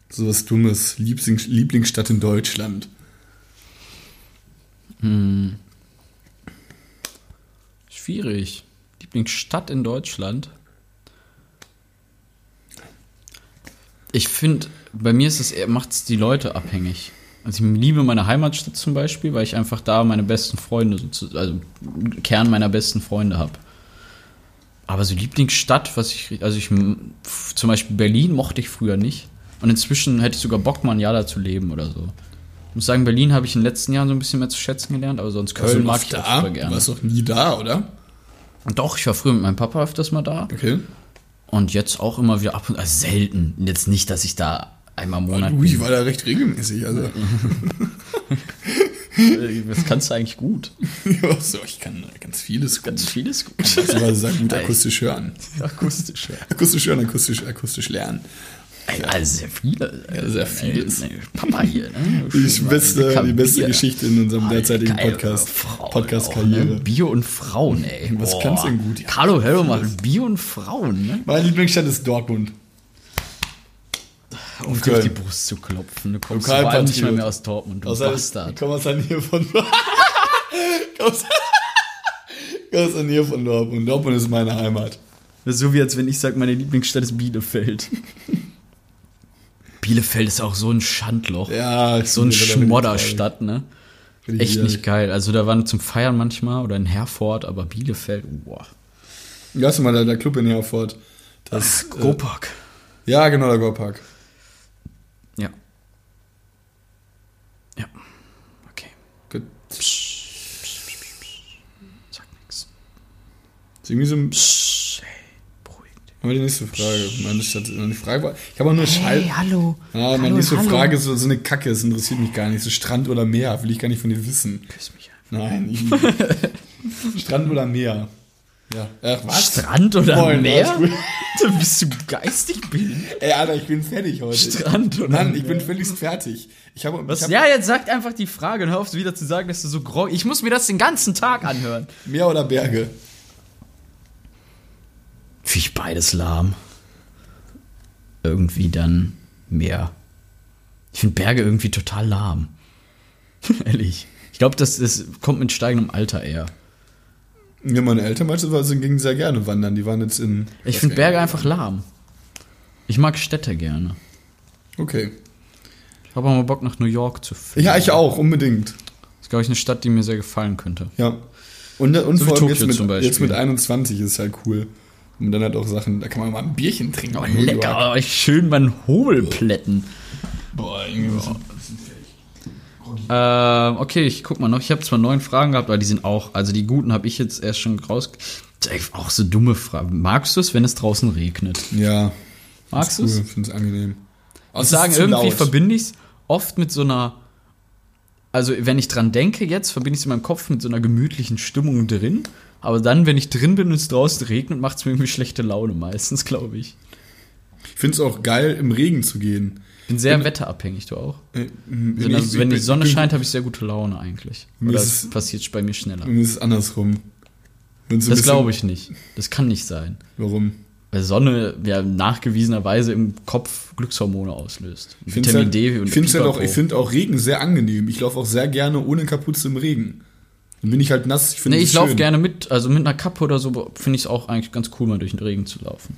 so was Dummes. Lieblings Lieblingsstadt in Deutschland. Hm. Schwierig. Lieblingsstadt in Deutschland. Ich finde, bei mir ist es eher, macht es die Leute abhängig. Also ich liebe meine Heimatstadt zum Beispiel, weil ich einfach da meine besten Freunde, also Kern meiner besten Freunde habe. Aber so Lieblingsstadt, was ich, also ich, zum Beispiel Berlin mochte ich früher nicht. Und inzwischen hätte ich sogar Bock, mal ein Jahr da zu leben oder so. Ich muss sagen, Berlin habe ich in den letzten Jahren so ein bisschen mehr zu schätzen gelernt, aber sonst Köln du mag ich auch da? super Du gerne. warst doch nie da, oder? Doch, ich war früher mit meinem Papa öfters mal da. Okay. Und jetzt auch immer wieder ab und also selten. Jetzt nicht, dass ich da einmal im Monat ich war da recht regelmäßig. Also. Das kannst du eigentlich gut. ja, so, ich kann ganz vieles gut. Ganz vieles gut. Ich kann sehr gut akustisch hören. Akustisch, ja. Akustisch hören, akustisch, akustisch lernen. Ey, Also sehr viele. Ja, sehr vieles. Papa hier, ne? Mal beste, die beste Bier. Geschichte in unserem Alter, derzeitigen Podcast. Frauen Podcast-Karriere. ne? Bier und Frauen, ey. Was Boah. kannst du denn gut? Ja, Carlo Hello macht Bier und Frauen, ne? Meine Lieblingsstadt ist Dortmund. Um Köln. durch die Brust zu klopfen. Du kommst vor allem nicht mehr, mehr aus Dortmund, du Außer- Bastard. Ich komme aus der Nähe von Komm aus, aus der Nähe von Dortmund. Dortmund ist meine Heimat. Das ist so wie als wenn ich sage, meine Lieblingsstadt ist Bielefeld. Bielefeld ist auch so ein Schandloch. Ja, so ein Schmodderstadt, ne? Echt nicht geil. Also da waren zum Feiern manchmal oder in Herford, aber Bielefeld, boah. Ja, hast du mal der, der Club in Herford. Das, äh, Gropark. ja, genau, der Go-Park. Ja. Ja. Okay. Gut. Sag nix. Ist irgendwie so ein. Psst, hey, beruhig dich. Aber die nächste Frage. Meine Stadt, meine Frage war. Ich habe auch nur Schall. hallo. Ja, meine hallo, nächste hallo. Frage ist so, so eine Kacke. Es interessiert mich gar nicht. So Strand oder Meer. Will ich gar nicht von dir wissen. Küss mich einfach. Nein. Strand oder Meer. Ja. Ach, was? Strand oder Moin, Meer? gut. Bist du geistig blind? Ey, Alter, ich bin fertig heute. Strand oder Mann, ich Meer? bin völlig fertig. Ich habe. Was? Ich hab Ja, jetzt sagt einfach die Frage und hör auf wieder zu sagen, dass du so grog. Ich muss mir das den ganzen Tag anhören. Meer oder Berge? Finde ich beides lahm. Irgendwie dann mehr. Ich finde Berge irgendwie total lahm. Ehrlich. Ich glaube, das, das kommt mit steigendem Alter eher. Ja, meine Eltern beispielsweise gingen sehr gerne wandern. Die waren jetzt in. Ich finde Berge einfach lahm. Ich mag Städte gerne. Okay. Ich habe auch mal Bock nach New York zu fliegen. Ja, ich auch, unbedingt. Das ist, glaube ich, eine Stadt, die mir sehr gefallen könnte. Ja. Und, und So vor allem jetzt mit, zum Beispiel. jetzt mit 21 ist halt cool. Und dann halt auch Sachen, da kann man mal ein Bierchen trinken. Oh, lecker. Ich schön meinen Hobel plätten. Boah, irgendwie was. Ähm, okay, ich guck mal noch. Ich habe zwar neun Fragen gehabt, aber die sind auch, also die guten habe ich jetzt erst schon raus. Auch so dumme Fragen. Magst du es, wenn es draußen regnet? Ja. Magst du cool, es? finde es angenehm. Aber Ich sagen, irgendwie laut. verbinde ich es oft mit so einer. Also, wenn ich dran denke jetzt, verbinde ich es in meinem Kopf mit so einer gemütlichen Stimmung drin. Aber dann, wenn ich drin bin und es draußen regnet, macht es mir irgendwie schlechte Laune meistens, glaube ich. Ich finde es auch geil, im Regen zu gehen. Bin sehr Bin- wetterabhängig, du auch. Äh, Also, wenn, wenn die Sonne scheint, habe ich sehr gute Laune eigentlich. Oder es- passiert bei mir schneller. Mir ist es andersrum. Das glaube ich nicht. Das kann nicht sein. Warum? Weil Sonne ja nachgewiesenerweise im Kopf Glückshormone auslöst. Ich finde Vitamin halt, D und ich find's halt auch, ich finde auch Regen sehr angenehm. Ich laufe auch sehr gerne ohne Kapuze im Regen. Dann bin ich halt nass. Ich finde Nee, ich laufe gerne mit, also mit einer Kappe oder so, finde ich es auch eigentlich ganz cool, mal durch den Regen zu laufen.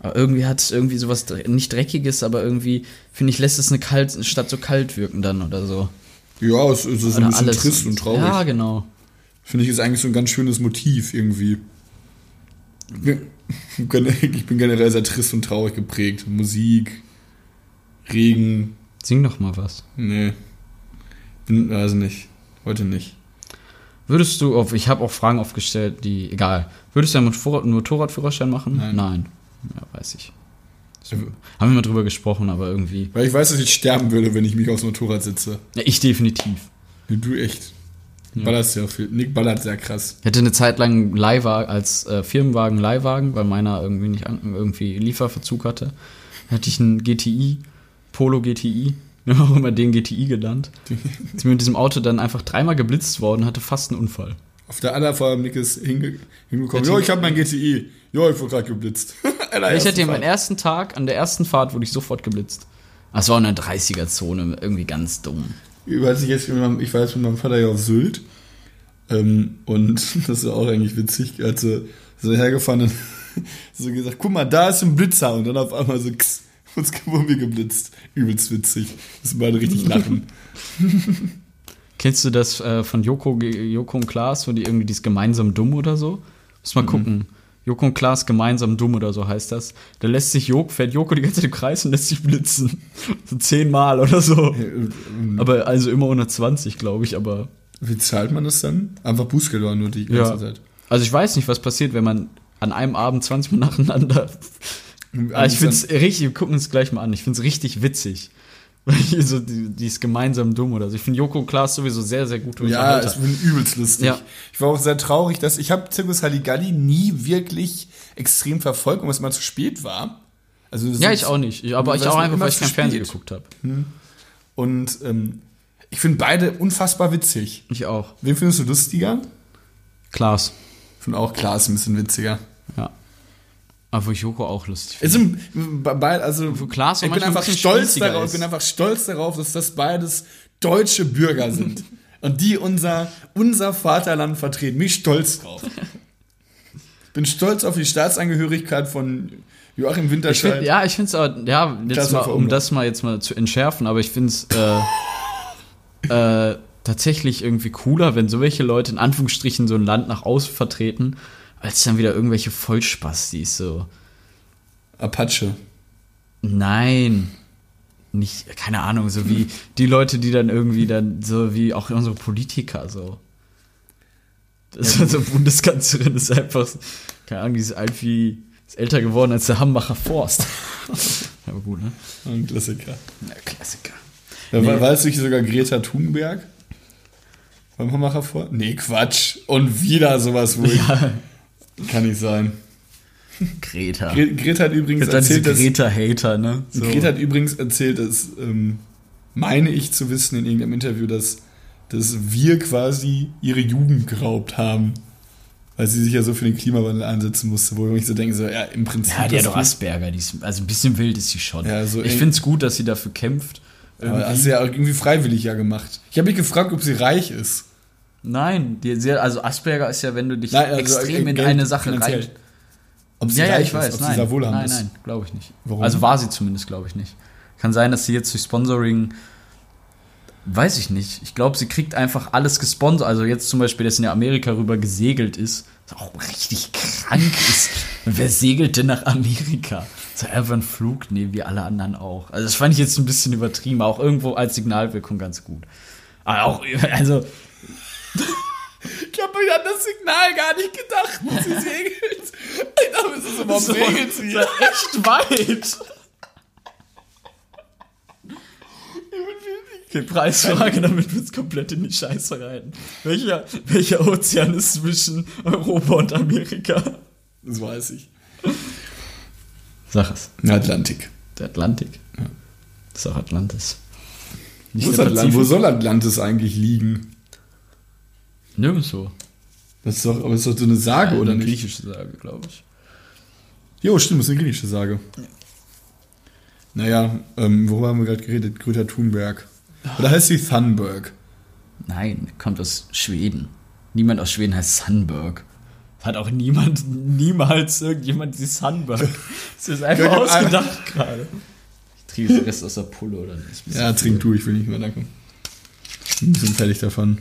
Aber irgendwie hat es irgendwie sowas, nicht Dreckiges, aber irgendwie, finde ich, lässt es eine, kalt, eine Stadt so kalt wirken dann oder so. Ja, es, es ist ein Oder bisschen trist und traurig. Ja, genau. Finde ich ist eigentlich so ein ganz schönes Motiv irgendwie. Ich bin generell sehr trist und traurig geprägt. Musik, Regen, Sing doch mal was. nee. Bin, weiß nicht. Heute nicht. Würdest du, auf, ich habe auch Fragen aufgestellt, die, egal. Würdest du einen Motorrad, einen Motorradführerschein machen? Nein. Ja, weiß ich. Haben wir mal drüber gesprochen, aber irgendwie. Weil ich weiß, dass ich sterben würde, wenn ich mich aufs Motorrad sitze. Ja, ich definitiv. Nee, Du echt. Ja. Ballerst ja viel. Nick ballert sehr krass. Ich hatte eine Zeit lang Leihwagen als äh, Firmenwagen Leihwagen, weil meiner irgendwie nicht irgendwie Lieferverzug hatte. Da hatte ich einen GTI, Polo GTI. Auch immer den GTI genannt. Ist mir mit diesem Auto dann einfach dreimal geblitzt worden, hatte fast einen Unfall. Auf der anderen Fall Nick ist hinge hingekommen. Jo, ich habe mein GTI. Jo, ich wurde gerade geblitzt. Ich hatte erste meinen ersten Tag, an der ersten Fahrt wurde ich sofort geblitzt. Das war in der 30er-Zone, irgendwie ganz dumm. Ich weiß nicht, jetzt, ich war jetzt mit meinem Vater ja auf Sylt. Ähm, und das war auch eigentlich witzig, als sie so hergefahren und so gesagt, guck mal, da ist ein Blitzer. Und dann auf einmal so, kss, uns wurden wir geblitzt. Übelst witzig. Müssen beide richtig lachen. Kennst du das äh, von Joko, Joko und Klaas, wo die irgendwie dieses gemeinsam dumm oder so? Muss mal gucken. Joko und Klaas gemeinsam dumm oder so heißt das. Da lässt sich Joko, fährt Joko die ganze Zeit im Kreis und lässt sich blitzen. So zehnmal oder so. Aber also immer unter 20, glaube ich, aber. Wie zahlt man das dann? Einfach Bußgelder nur die ganze Ja. Zeit. Also ich weiß nicht, was passiert, wenn man an einem Abend 20 Mal nacheinander. Aber ich finde es richtig, wir gucken uns gleich mal an. Ich finde es richtig witzig. So, die, die ist gemeinsam dumm oder so. Ich finde Joko und Klaas sowieso sehr, sehr gute Ja, es bin übelst lustig. Ja. Ich war auch sehr traurig, dass ich habe Zirkus Halligalli nie wirklich extrem verfolgt, weil es mal zu spät war. Also Ja, ich auch nicht. Ich, aber ich auch einfach, weil ich kein Fernsehen geguckt habe. Und ähm, ich finde beide unfassbar witzig. Ich auch. Wen findest du lustiger? Klaas. Ich finde auch Klaas ein bisschen witziger. Aber Joko auch lustig. Beid- also Für Klaas ich bin einfach stolz darauf, ist. ich bin einfach stolz darauf, dass das beides deutsche Bürger sind und die unser unser Vaterland vertreten. Mich stolz drauf. bin stolz auf die Staatsangehörigkeit von Joachim Ich Winterscheid. find, ja, ich finde es aber, ja, jetzt mal, um das mal jetzt mal zu entschärfen, aber ich finde es äh, äh, tatsächlich irgendwie cooler, wenn so welche Leute in Anführungsstrichen so ein Land nach außen vertreten, als dann wieder irgendwelche Vollspastis so. Apache. Nein. Nicht, keine Ahnung, so wie die Leute, die dann irgendwie dann, so wie auch unsere Politiker so. Das ist also Bundeskanzlerin ist einfach, keine Ahnung, die ist alt wie, ist älter geworden als der Hambacher Forst. Aber gut, ne? Ein Klassiker. Ja, Klassiker. Ja, Nee. du nicht sogar Greta Thunberg? Beim Hammacher vor? Nee, Quatsch. Und wieder sowas wohl. Ja, Kann nicht sein. Greta. Gre Greta hat übrigens erzählt, dass. Greta-Hater, ne? So. Greta hat übrigens erzählt, dass, ähm, meine ich zu wissen in irgendeinem Interview, dass, dass wir quasi ihre Jugend geraubt haben. Weil sie sich ja so für den Klimawandel einsetzen musste, wo ich so denke, so, ja, im Prinzip. ja, die hat doch Asperger, die ist, also ein bisschen wild ist sie schon. Ja, so ich finde es gut, dass sie dafür kämpft. Aber hast du ja auch irgendwie freiwillig ja gemacht. Ich habe mich gefragt, ob sie reich ist. Nein, die, sie- also Asperger ist ja, wenn du dich Nein, also, extrem äh, in eine Sache rein. Ob sie Ja, ja, ich weiß. ist, ob nein, sie nein, nein, glaube ich nicht. Warum? Also war sie zumindest, glaube ich nicht. Kann sein, dass sie jetzt durch Sponsoring, weiß ich nicht. Ich glaube, sie kriegt einfach alles gesponsert. Also jetzt zum Beispiel, dass in Amerika rüber gesegelt ist, was auch richtig krank ist. Wer segelt denn nach Amerika? So einfach ein Flug? Nee, wie alle anderen auch. Also das fand ich jetzt ein bisschen übertrieben, auch irgendwo als Signalwirkung ganz gut. Aber auch, also, Ich habe an das Signal gar nicht gedacht, dass sie segelt. Ich dachte, es ist überhaupt so, segelt sie. so echt weit. Okay, Preisfrage, damit wir uns komplett in die Scheiße reiten. Welcher, welcher Ozean ist zwischen Europa und Amerika? Das weiß ich. Sag es. Atlantik. Der Atlantik. Das ist auch Atlantis. Nicht Wo, der Atlant wo soll Atlantis eigentlich liegen? Nirgendwo. Das ist doch, aber ist doch so eine Sage, Eine oder nicht? griechische Sage, glaube ich. Jo, stimmt, das ist eine griechische Sage. Naja, ähm, worüber haben wir gerade geredet? Greta Thunberg. Oder heißt sie Thunberg? Nein, kommt aus Schweden. Niemand aus Schweden heißt Sunberg. Hat auch niemand, niemals irgendjemand die Sunberg. Das ist einfach Irgendein- ausgedacht gerade. Ich trinke den Rest aus der Pulle oder nicht. Ja, trink du, ich will nicht mehr, danke. Ich bin fertig davon.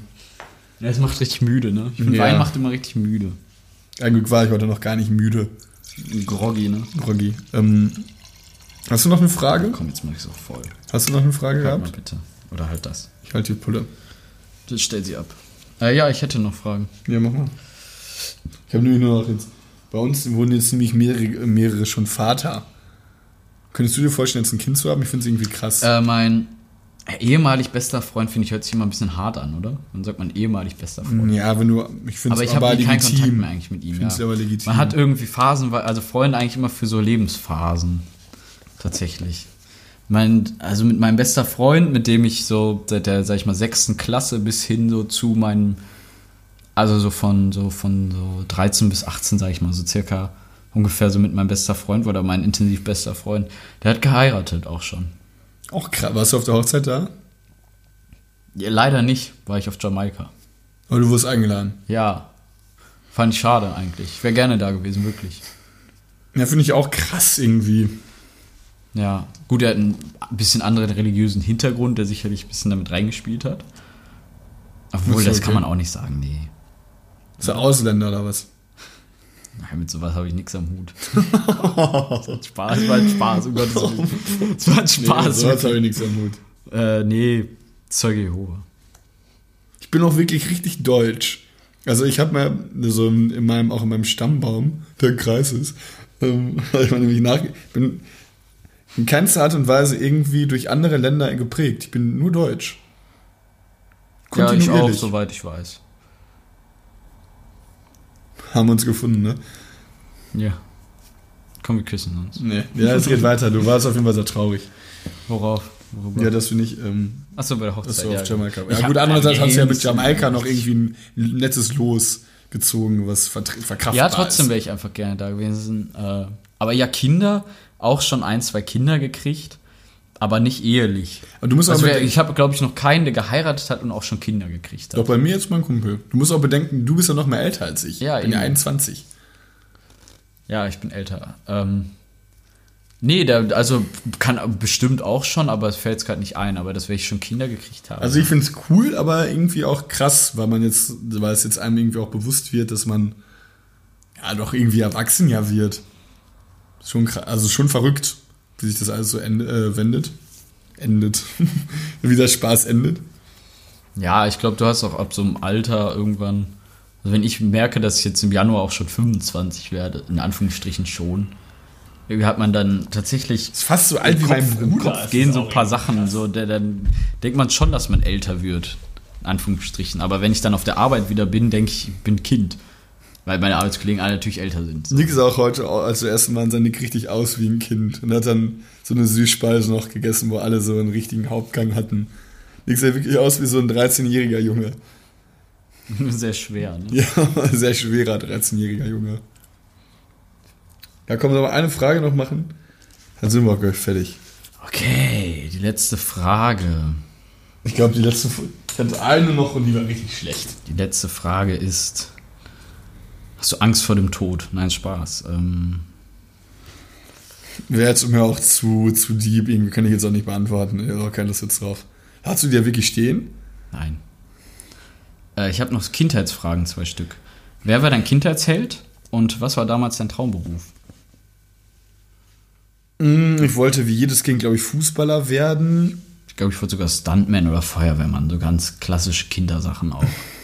Ja, es macht richtig müde, ne? Ich finde, Ja. Wein macht immer richtig müde. Ein Glück war ich heute noch gar nicht müde, Groggy, ne? Groggy. Ähm, hast du noch eine Frage? Komm, jetzt mach ich's auch voll. Hast du noch eine Frage Halt mal gehabt? bitte. Oder halt das. Ich halte die Pulle. Das stell sie ab. Äh, ja, ich hätte noch Fragen. Ja, mach mal. Ich habe nämlich nur noch jetzt. Bei uns wurden jetzt nämlich mehrere, mehrere schon Vater. Könntest du dir vorstellen, jetzt ein Kind zu haben? Ich finde es irgendwie krass. Äh, mein ehemalig bester Freund, finde ich, hört sich immer ein bisschen hart an, oder? Dann sagt man ehemalig bester Freund. ja, wenn du. Ich finde Aber es ich aber habe keinen legitim. Kontakt mehr eigentlich mit ihm. Ich finde es ja. aber legitim. Man hat irgendwie Phasen, weil- also Freunde eigentlich immer für so Lebensphasen. Tatsächlich. Mein, also mit meinem bester Freund, mit dem ich so seit der, sag ich mal, sechsten Klasse bis hin so zu meinem, also so von so von so 13 bis 18, sag ich mal, so circa ungefähr so mit meinem bester Freund oder mein intensiv bester Freund. Der hat geheiratet auch schon. Auch krass. Warst du auf der Hochzeit da? Ja, leider nicht, war ich auf Jamaika. Aber du wurdest eingeladen. Ja, fand ich schade eigentlich. Ich wäre gerne da gewesen, wirklich. Ja, finde ich auch krass irgendwie. Ja, gut, er hat einen bisschen anderen religiösen Hintergrund, der sicherlich ein bisschen damit reingespielt hat. Obwohl, das okay. kann man auch nicht sagen, nee. Ist er Ausländer oder was? Nein, Mit sowas habe ich nichts am Hut. Spaß, war ein Spaß, um Gottes Willen. Das war ein Spaß. so habe ich nichts am Hut. äh, nee, Zeuge Jehova. Ich bin auch wirklich richtig deutsch. Also ich habe mir so in in meinem, auch in meinem Stammbaum, der Kreis ist, ähm, ich mal nämlich nach, bin in keinster Art und Weise irgendwie durch andere Länder geprägt. Ich bin nur deutsch. Ja, ich auch, Kontinuierlich. soweit ich weiß. Haben wir uns gefunden, ne? Ja. Komm, wir küssen uns. Nee. Ja, es geht weiter. Du warst auf jeden Fall sehr traurig. Worauf? Worüber? Ja, dass du nicht, ähm, Achso, bei der dass Hochzeit. du ja, auf Jamaika Ich Ja, gut, andererseits hast du ja mit Jamaika noch irgendwie ein nettes Los gezogen, was vertr- verkraftbar Ja, trotzdem ist. wäre ich einfach gerne da gewesen. Äh, aber ja, Kinder, auch schon ein, zwei Kinder gekriegt, aber nicht ehelich. Aber du musst Also wer, ich habe, glaube ich, noch keinen, der geheiratet hat und auch schon Kinder gekriegt hat. doch bei mir jetzt mein Kumpel. Du musst auch bedenken, du bist ja noch mehr älter als ich. Ja, ich bin ja eben. 21. Ja, ich bin älter. Ähm, nee, der, also kann bestimmt auch schon, aber es fällt jetzt gerade nicht ein, aber das werde ich schon Kinder gekriegt haben. Also ich finde es cool, aber irgendwie auch krass, weil man jetzt, weil es jetzt einem irgendwie auch bewusst wird, dass man ja doch irgendwie erwachsen ja wird. Schon also schon verrückt, wie sich das alles so ende, äh, wendet. Endet. wie der Spaß endet. Ja, ich glaube, du hast auch ab so einem Alter irgendwann, also wenn ich merke, dass ich jetzt im Januar auch schon 25 werde, in Anführungsstrichen schon, irgendwie hat man dann tatsächlich Ist fast so alt wie mein Kopf, im Bruder. Kopf gehen so ein paar Sachen, so, der, dann denkt man schon, dass man älter wird, in Anführungsstrichen. Aber wenn ich dann auf der Arbeit wieder bin, denke ich, ich bin Kind. Weil meine Arbeitskollegen alle natürlich älter sind. Nick sah auch heute, als wir ersten Mal sah Nick richtig aus wie ein Kind und hat dann so eine Süßspeise noch gegessen, wo alle so einen richtigen Hauptgang hatten. Nick sah wirklich aus wie so ein 13-jähriger Junge. Sehr schwer, ne? Ja, sehr schwerer 13-jähriger Junge. Da kommen wir aber eine Frage noch machen. Dann sind wir auch gleich fertig. Okay, die letzte Frage. Ich glaube, die letzte. Ich hatte eine noch und die war richtig schlecht. Die letzte Frage ist: Hast du Angst vor dem Tod? Nein, Spaß. Ähm, Wäre jetzt mir auch zu, zu deep, irgendwie kann ich jetzt auch nicht beantworten. Ich habe keine Lust jetzt drauf. Hast du dir wirklich stehen? nein. Äh, ich habe noch Kindheitsfragen, zwei Stück. Wer war dein Kindheitsheld und was war damals dein Traumberuf? Mm, Ich wollte wie jedes Kind, glaube ich, Fußballer werden. Ich glaube, ich wurde sogar Stuntman oder Feuerwehrmann, so ganz klassische Kindersachen auch.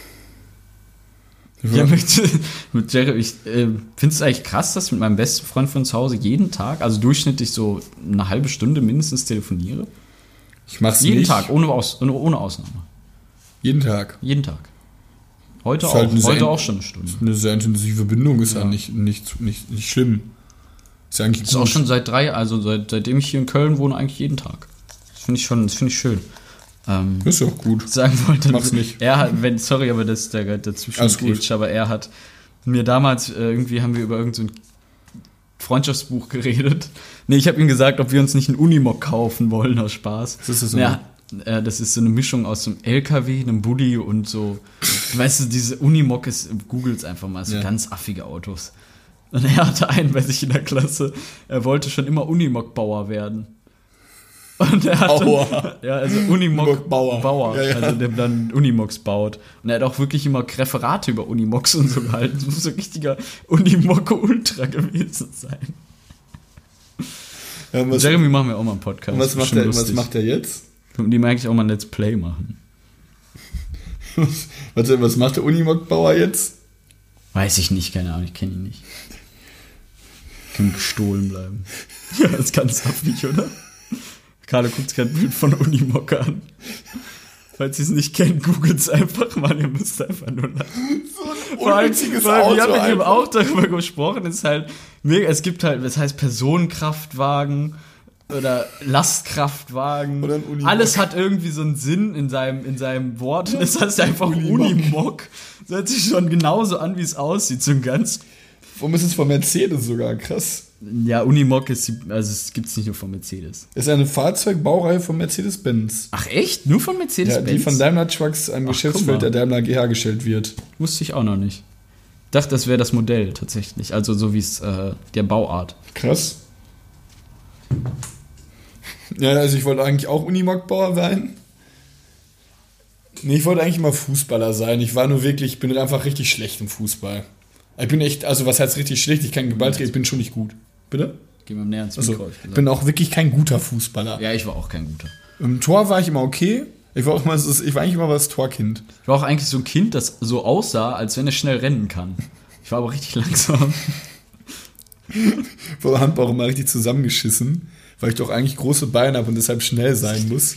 Ja, mit, mit Jerry, ich äh, finde es eigentlich krass, dass ich mit meinem besten Freund von zu Hause jeden Tag, also durchschnittlich so eine halbe Stunde mindestens telefoniere. Ich mach's Jeden nicht. Tag, ohne, Aus, ohne, ohne Ausnahme. Jeden Tag. Jeden Tag. Heute Ist auch. halt Heute sehr- auch schon eine Stunde. Eine sehr intensive Bindung ist ja, Ja. nicht, nicht, nicht, nicht schlimm. Ist ja eigentlich Das ist auch schon seit drei, also seit, seitdem ich hier in Köln wohne, eigentlich jeden Tag. Das finde ich schon, das finde ich schön. Ähm, Ist ja auch gut. sagen wollte, Mach's nicht. er hat, wenn, sorry, aber das ist der grätscht, aber er hat mir damals, äh, irgendwie haben wir über irgendein so Freundschaftsbuch geredet. Nee, ich habe ihm gesagt, ob wir uns nicht einen Unimog kaufen wollen, aus Spaß. Was ist das denn? Ja, äh, das ist so eine Mischung aus einem LKW, einem Bulli und so. Weißt du, diese Unimog ist, googles einfach mal, so Ja. ganz affige Autos. Und er hatte einen bei sich in der Klasse, er wollte schon immer Unimog-Bauer werden. Und er hat Bauer. Ja, also Unimog Bauer. Bauer, Ja, ja. also der dann Unimogs baut. Und er hat auch wirklich immer Referate über Unimogs und so gehalten. Das muss so ein richtiger Unimog Ultra gewesen sein. Ja, Jeremy machen wir auch mal einen Podcast. was, macht der, was macht der jetzt? Die mag eigentlich auch mal ein Let's Play machen. Was, was macht der Unimog-Bauer jetzt? Weiß ich nicht, keine Ahnung, ich kenne ihn nicht. Kann gestohlen bleiben. Ja, das ist ganz affig, oder? Carlo guckt sich gerade ein Bild von Unimog an. Falls ihr es nicht kennt, googelt es einfach mal, ihr müsst einfach nur lachen. Vor allem, Unnütziges weil Auto wir haben mit ihm auch darüber gesprochen, es ist halt mega, es gibt halt, das heißt Personenkraftwagen oder Lastkraftwagen. Oder ein. Alles hat irgendwie so einen Sinn in seinem, in seinem Wort. Das heißt einfach Unimog. Unimog. Das hört sich schon genauso an, wie es aussieht. So ein ganz Warum ist es von Mercedes sogar? Krass. ja, Unimog ist, die, also es gibt es nicht nur von Mercedes. Ist eine Fahrzeugbaureihe von Mercedes-Benz. Ach echt? Nur von Ja, Mercedes-Benz? die von Daimler Trucks einem Ach, Geschäftsfeld der Daimler hergestellt wird. Wusste ich auch noch nicht. Dachte, das wäre das Modell tatsächlich. Also so wie es äh, der Bauart. Krass. Ja, also ich wollte eigentlich auch Unimog-Bauer sein. Nee, ich wollte eigentlich mal Fußballer sein. Ich war nur wirklich, ich bin einfach richtig schlecht im Fußball. Ich bin echt, also was heißt richtig schlecht? Ich kann treten, ich bin schon nicht gut. Bitte? Gehen wir näher ins Also, Mikro. hab ich bin auch wirklich kein guter Fußballer. ja, ich war auch kein guter. Im Tor war ich immer okay. Ich war, auch mal, ich war eigentlich immer das Torkind. Ich war auch eigentlich so ein Kind, das so aussah, als wenn er schnell rennen kann. Ich war aber richtig langsam. Vor Handball auch immer richtig zusammengeschissen, weil ich doch eigentlich große Beine habe und deshalb schnell sein muss.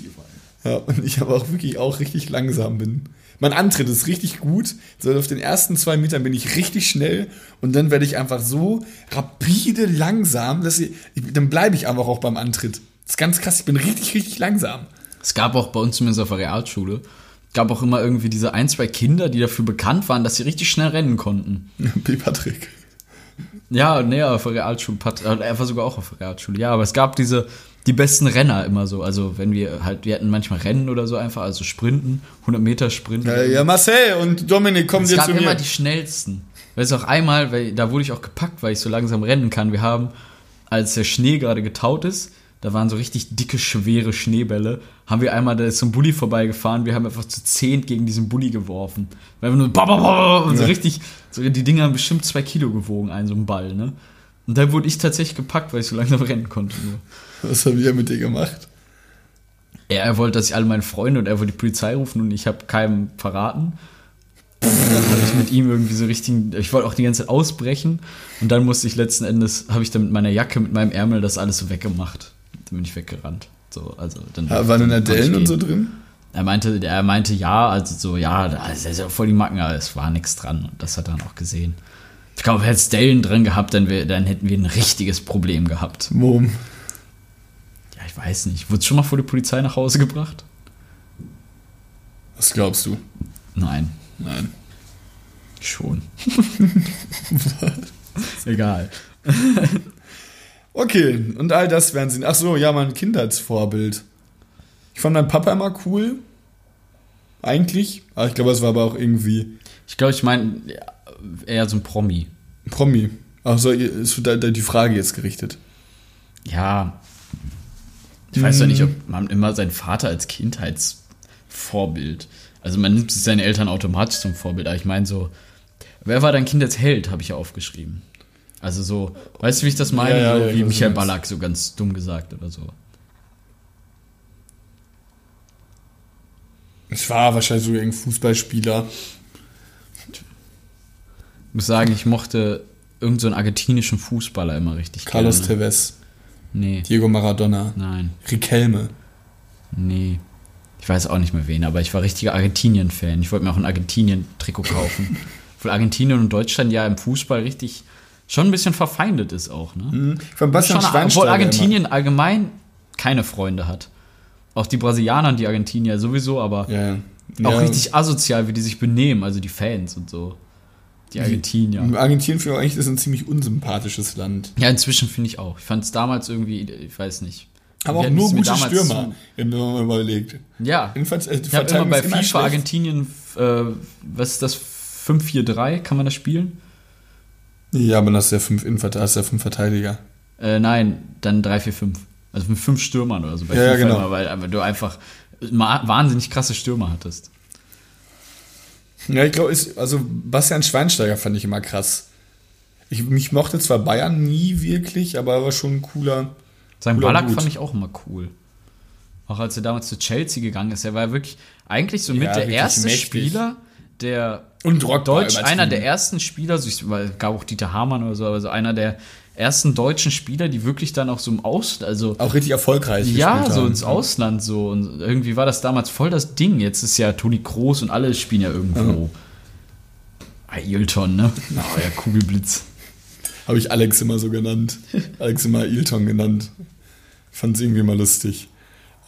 Ja, und ich aber auch wirklich auch richtig langsam bin. Mein Antritt ist richtig gut. So auf den ersten zwei Metern bin ich richtig schnell und dann werde ich einfach so rapide langsam, dass ich, ich, dann bleibe ich einfach auch beim Antritt. Das ist ganz krass. Ich bin richtig, richtig langsam. Es gab auch bei uns zumindest auf der Realschule, gab auch immer irgendwie diese ein, zwei Kinder, die dafür bekannt waren, dass sie richtig schnell rennen konnten. B. Patrick. Ja, nee, auf der Realschule. Pat- äh, Er war sogar auch auf der Realschule. Ja, aber es gab diese, die besten Renner immer so. Also, wenn wir halt, wir hatten manchmal Rennen oder so einfach, also Sprinten, 100 Meter Sprinten. Ja, ja, Marcel und Dominik kommen es jetzt gab zu immer mir. die schnellsten. Weißt du, auch einmal, weil, da wurde ich auch gepackt, weil ich so langsam rennen kann. Wir haben, als der Schnee gerade getaut ist, da waren so richtig dicke, schwere Schneebälle, haben wir einmal, da ist so ein Bulli vorbeigefahren, wir haben einfach zu zehn gegen diesen Bulli geworfen. Wir haben nur ba, ba, ba, und so richtig, so, die Dinger haben bestimmt zwei Kilo gewogen, ein so ein Ball, ne? Und dann wurde ich tatsächlich gepackt, weil ich so langsam rennen konnte. Nur. Was haben wir mit dir gemacht? Er, er wollte, dass ich alle meine Freunde und er wollte die Polizei rufen und ich habe keinem verraten. Und dann habe ich mit ihm irgendwie so richtig, ich wollte auch die ganze Zeit ausbrechen und dann musste ich letzten Endes, habe ich dann mit meiner Jacke, mit meinem Ärmel das alles so weggemacht. Dann bin ich weggerannt. So, also dann, Ja, waren dann Adellen und so drin? Er meinte, er meinte ja, also so, ja, da ist ja voll die Macken, aber es war nichts dran und das hat er dann auch gesehen. Ich glaube, hätte es Dellen drin gehabt, dann, wär, dann hätten wir ein richtiges Problem gehabt. Warum? Ich weiß nicht. Wurde schon mal vor die Polizei nach Hause gebracht? Was glaubst du? Nein. Nein. Schon. Egal. Okay, und all das werden sie. Ach so, ja, mein Kindheitsvorbild. Ich fand meinen Papa immer cool. Eigentlich. Aber ich glaube, es war aber auch irgendwie Ich glaube, ich meine eher so ein Promi. Promi. Also ist da die Frage jetzt gerichtet. Ja. Ich weiß ja nicht, ob man immer seinen Vater als Kindheitsvorbild. Also man nimmt sich seine Eltern automatisch zum Vorbild. Aber ich meine so, wer war dein Kindheitsheld, habe ich ja aufgeschrieben. Also so, weißt du, wie ich das meine? Ja, ja, so ja, wie was Michael. Ballack, so ganz dumm gesagt oder so. Es war wahrscheinlich sogar ein Fußballspieler. Ich muss sagen, ich mochte irgendeinen so argentinischen Fußballer immer richtig Carlos gerne. Tevez, Nee, Diego Maradona, nein, Riquelme. nee. Ich weiß auch nicht mehr wen, aber ich war richtiger Argentinien-Fan. Ich wollte mir auch ein Argentinien-Trikot kaufen. Obwohl Argentinien und Deutschland ja im Fußball richtig schon ein bisschen verfeindet ist auch, ne? Hm. Ich fand Bastian Schon, obwohl Argentinien allgemein keine Freunde hat. Auch die Brasilianer und die Argentinier sowieso, aber Immer. Ja, ja. auch ja, richtig asozial, wie die sich benehmen, also die Fans und so. Die Argentinier. Argentinien finde ich eigentlich ist ein ziemlich unsympathisches Land. Ja, inzwischen finde ich auch. Ich fand es damals irgendwie, ich weiß nicht. Aber auch nur gute Stürmer, wenn man mal überlegt. Ja. Jedenfalls, äh, die Ich habe immer bei immer FIFA schlecht. Argentinien, äh, was ist das? 5-4-3, kann man das spielen? Ja, aber das ist ja fünf Innenverteidiger, das ist ja fünf Verteidiger. Äh, nein, dann 3-4-5. Also mit fünf Stürmern oder so bei Ja, FIFA genau. immer, weil, weil du einfach wahnsinnig krasse Stürmer hattest. Ja, ich glaube, also Bastian Schweinsteiger fand ich immer krass. Ich, mich mochte zwar Bayern nie wirklich, aber er war schon ein cooler. Sein Cooler Ballack Dude. fand ich auch immer cool. Auch als er damals zu Chelsea gegangen ist. Er war wirklich eigentlich so mit Ja, der erste mächtig. Spieler, der Und Deutsch, einer der ersten Spieler, so ich, weil gab auch Dieter Hamann oder so, aber so einer der ersten deutschen Spieler, die wirklich dann auch so im Ausland, also Auch richtig erfolgreich ja, so ins Ausland so. Und irgendwie war das damals voll das Ding. Jetzt ist ja Toni Kroos und alle spielen ja irgendwo. Ailton, ne? Oh, ja, Kugelblitz. Habe ich Alex immer so genannt. Alex immer Ilton genannt. Fand es irgendwie mal lustig.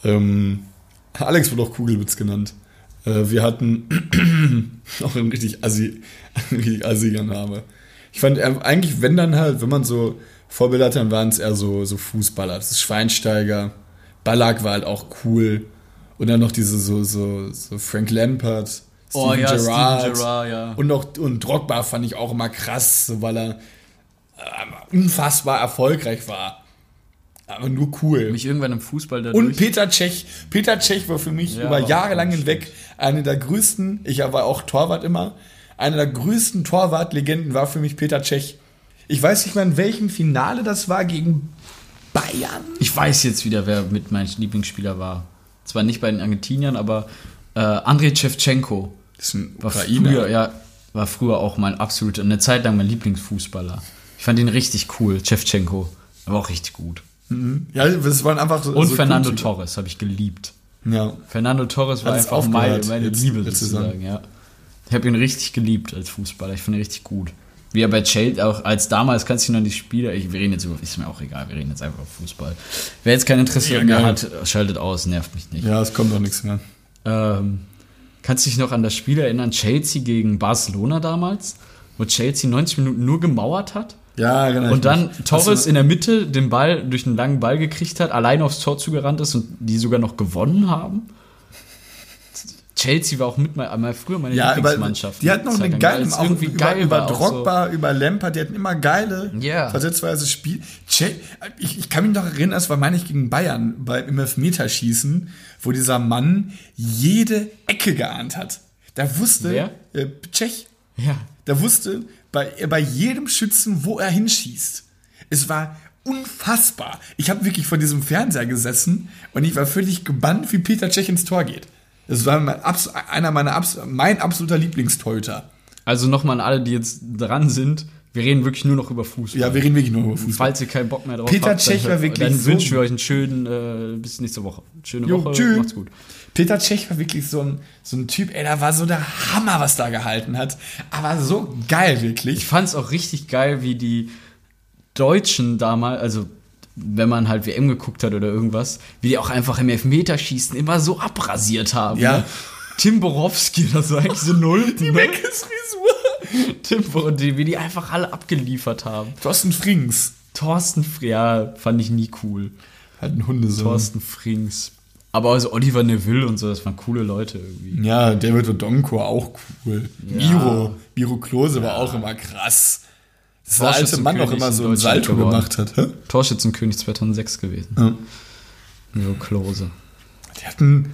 Ähm, Alex wurde auch Kugelwitz genannt. Äh, wir hatten auch einen richtig assi, einen richtig assiger Name. Ich fand eigentlich, wenn dann halt, wenn man so Vorbilder hat, dann waren es eher so, so Fußballer. Das ist Schweinsteiger. Ballack war halt auch cool. Und dann noch diese so, so, so Frank Lampard. Steven Gerrard. ja. Und noch und Drogba fand ich auch immer krass, so weil er äh, unfassbar erfolgreich war. Aber nur cool. Mich irgendwann im Fußball dadurch. Und Peter Cech. Peter Cech war für mich Ja, über Jahre lang hinweg eine der größten, ich war auch Torwart immer, eine der größten Torwartlegenden war für mich Peter Cech. Ich weiß nicht mehr, in welchem Finale das war gegen Bayern. Ich weiß jetzt wieder, wer mit meinem Lieblingsspieler war. Zwar nicht bei den Argentiniern, aber äh, Andrei Shevchenko. Das ist ein War Ukrainer. früher, ja, war früher auch mein absoluter, eine Zeit lang mein Lieblingsfußballer. Ich fand ihn richtig cool, Shevchenko. Aber auch richtig gut. Ja, das waren einfach so. Und so Fernando. Torres habe ich geliebt. Ja. Fernando Torres war Hat einfach meine, meine jetzt- Liebe sozusagen, ja. Ich habe ihn richtig geliebt als Fußballer. Ich fand ihn richtig gut. Wie er bei Chelsea, auch als damals, kannst du dich noch die Spieler, ich, wir reden jetzt über, ist mir auch egal, wir reden jetzt einfach über Fußball. Wer jetzt kein Interesse Ja, mehr geil. hat, schaltet aus, nervt mich nicht. Ja, es kommt auch nichts mehr. Ähm, kannst du dich noch an das Spiel erinnern, Chelsea gegen Barcelona damals, wo Chelsea 90 Minuten nur gemauert hat? Ja, genau. Und dann Torres in der Mitte den Ball durch einen langen Ball gekriegt hat, alleine aufs Tor zugerannt ist und die sogar noch gewonnen haben. Chelsea war auch mit mal, mal früher meine Ja, Lieblingsmannschaft. die hatten auch eine geile, auch irgendwie über, geil über Drogba, über Lampard, die hatten immer geile, Ja. versetzweise Spiel. Ich, ich kann mich noch erinnern, es war, meine ich, gegen Bayern bei, im Elfmeterschießen, wo dieser Mann jede Ecke geahnt hat. Der wusste, Wer? Äh, Tschech, So. Ja. der wusste bei, bei jedem Schützen, wo er hinschießt. Es war unfassbar. Ich habe wirklich vor diesem Fernseher gesessen und ich war völlig gebannt, wie Peter Tschech ins Tor geht. Das war mein, einer meiner mein absoluter Lieblingstorhüter. Also nochmal an alle, die jetzt dran sind. Wir reden wirklich nur noch über Fußball. Ja, wir reden wirklich nur über Fußball. Falls ihr keinen Bock mehr drauf Peter habt, Cech dann, war wirklich dann so- wünschen wir euch einen schönen, äh, bis nächste Woche. Schöne Jo, Woche, tschüss. macht's gut. Peter Tschech war wirklich so ein, so ein Typ, ey, da war so der Hammer, was da gehalten hat. Aber so geil, Ich wirklich. fand's auch richtig geil, wie die Deutschen damals, also wenn man halt WM geguckt hat oder irgendwas, wie die auch einfach im Elfmeterschießen immer so abrasiert haben. Ja. Ne? Tim Borowski, das war eigentlich so null. Die Frisur. Tim Bor- die, wie die einfach alle abgeliefert haben. Thorsten Frings. Thorsten, Fr- ja, fand ich nie cool. Halt ein Hundesohn. Thorsten Frings. Aber also Oliver Neville und so, das waren coole Leute irgendwie. Ja, David Odonko auch cool. Ja. Miro. Miro Klose war auch immer krass. Das war der alte Mann auch immer so ein Salto geworden. gemacht hat. Hä? Torschützenkönig 2006 gewesen. Ja. Miro Klose. Die hatten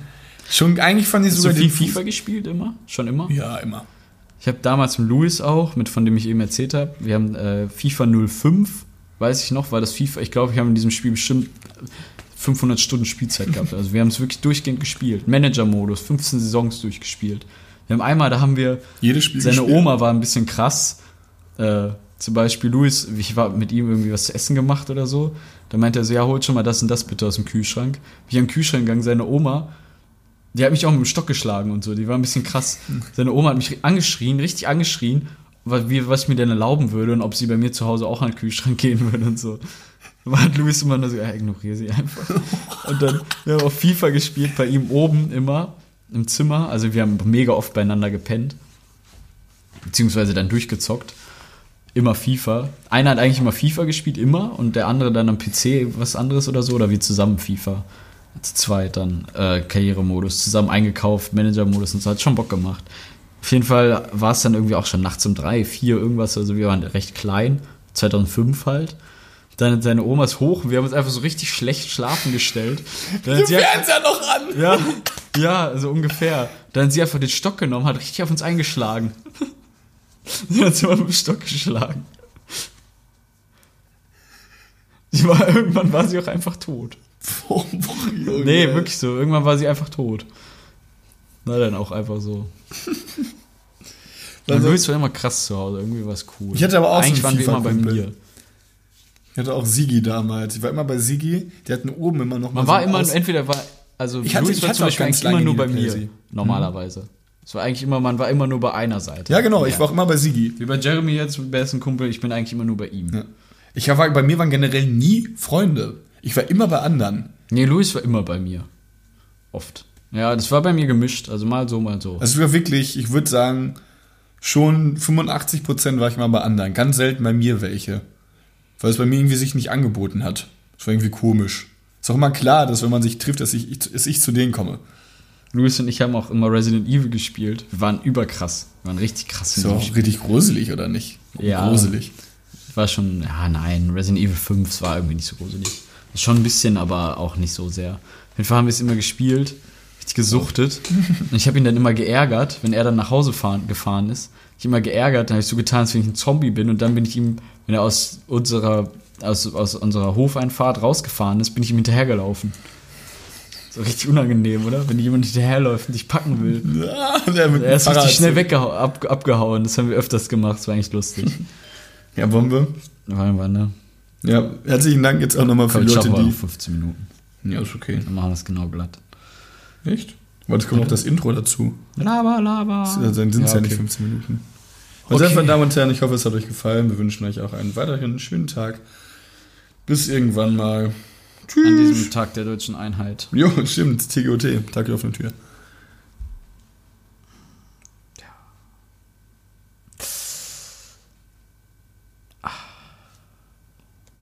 schon, eigentlich ich Hast du viel FIFA gespielt immer? Schon immer? Ja, immer. Ich habe damals mit Louis auch, mit von dem ich eben erzählt habe, wir haben äh, FIFA 05, weiß ich noch, weil das FIFA, ich glaube, wir haben in diesem Spiel bestimmt 500 Stunden Spielzeit gehabt. Also wir haben es wirklich durchgehend gespielt. Manager-Modus, 15 Saisons durchgespielt. Wir haben einmal, da haben wir, Jedes Spiel seine gespielt. Oma war ein bisschen krass. Äh, zum Beispiel Louis, ich war mit ihm irgendwie was zu essen gemacht oder so. Da meinte er so, ja, holt schon mal das und das bitte aus dem Kühlschrank. Ich am Kühlschrank gegangen, seine Oma, die hat mich auch mit dem Stock geschlagen und so. Die war ein bisschen krass. Seine Oma hat mich angeschrien, richtig angeschrien, was, wie, was ich mir denn erlauben würde und ob sie bei mir zu Hause auch an den Kühlschrank gehen würde und so. Da hat Luis immer nur so, ja, ignoriere sie einfach. Und dann, wir haben auch FIFA gespielt, bei ihm oben immer im Zimmer. Also wir haben mega oft beieinander gepennt. Beziehungsweise dann durchgezockt. Immer FIFA. Einer hat eigentlich immer FIFA gespielt, immer. Und der andere dann am PC was anderes oder so. Oder wir zusammen FIFA. Zu zweit dann äh, Karrieremodus. Zusammen eingekauft, Managermodus und so. Hat schon Bock gemacht. Auf jeden Fall war es dann irgendwie auch schon nachts um drei, vier, irgendwas. Also wir waren recht klein. 2005 halt. Dann hat seine Omas hoch und wir haben uns einfach so richtig schlecht schlafen gestellt. Dann sie einfach- Fernseher noch an. ja, ja, so ungefähr. Dann hat sie einfach den Stock genommen, hat richtig auf uns eingeschlagen. Dann hat sie mal mit dem Stock geschlagen. Sie war, irgendwann war sie auch einfach tot. Nee, wirklich so. Irgendwann war sie einfach tot. Na dann auch einfach so. Und Also- war immer krass zu Hause. Irgendwie war es cool. Ich hatte aber auch so Eigentlich einen waren wir immer bei mir. Ich hatte auch Sigi damals. Ich war immer bei Sigi. Die hatten oben immer noch Man mal war so immer, entweder war, also Ich hatte- Luis ich war hatte zum auch Beispiel immer nur bei mir, Playsee. normalerweise. Es war eigentlich immer, man war immer nur bei einer Seite. Ja, genau. Ich war auch immer bei Sigi. Wie bei Jeremy jetzt, mit besten Kumpel, ich bin eigentlich immer nur bei ihm. Ja. Ich war, bei mir waren generell nie Freunde. Ich war immer bei anderen. Nee, Luis war immer bei mir. Oft. Ja, das war bei mir gemischt, also mal so, mal so. Also ich war wirklich, ich würde sagen, schon 85% war ich mal bei anderen. Ganz selten bei mir welche. Weil es bei mir irgendwie sich nicht angeboten hat. Das war irgendwie komisch. Ist auch immer klar, dass wenn man sich trifft, dass ich, dass ich zu denen komme. Luis und ich haben auch immer Resident Evil gespielt. Wir waren überkrass. Wir waren richtig krass. Ist auch richtig gruselig, oder nicht? Ja. Gruselig. War schon, ja, nein, Resident Evil 5 das war irgendwie nicht so gruselig. Schon ein bisschen, aber auch nicht so sehr. Auf jeden Fall haben wir es immer gespielt, richtig gesuchtet. Und ich habe ihn dann immer geärgert, wenn er dann nach Hause fahren, gefahren ist. Ich immer geärgert, dann habe ich so getan, als wenn ich ein Zombie bin. Und dann bin ich ihm, wenn er aus unserer, aus, aus unserer Hofeinfahrt rausgefahren ist, bin ich ihm hinterhergelaufen. So richtig unangenehm, oder? Wenn jemand hinterherläuft und dich packen will. Ja, der mit Er ist Fahrrad richtig schnell so. weggehau ab, abgehauen. Das haben wir öfters gemacht. Das war eigentlich lustig. Ja, wollen wir? Ne? Ja, herzlichen Dank jetzt auch nochmal für die Leute, die. 15 Minuten. Ja, ist okay. Dann machen wir das genau glatt. Echt? Aber es kommt noch das Intro dazu. Laber, laber. Dann sind es ja, Ja, nicht okay. 15 Minuten. Also, Okay. meine Damen und Herren, ich hoffe, es hat euch gefallen. Wir wünschen euch auch einen weiterhin schönen Tag. Bis irgendwann mal. An diesem Tag der deutschen Einheit. Jo, stimmt. TGOT. Tag auf der Tür.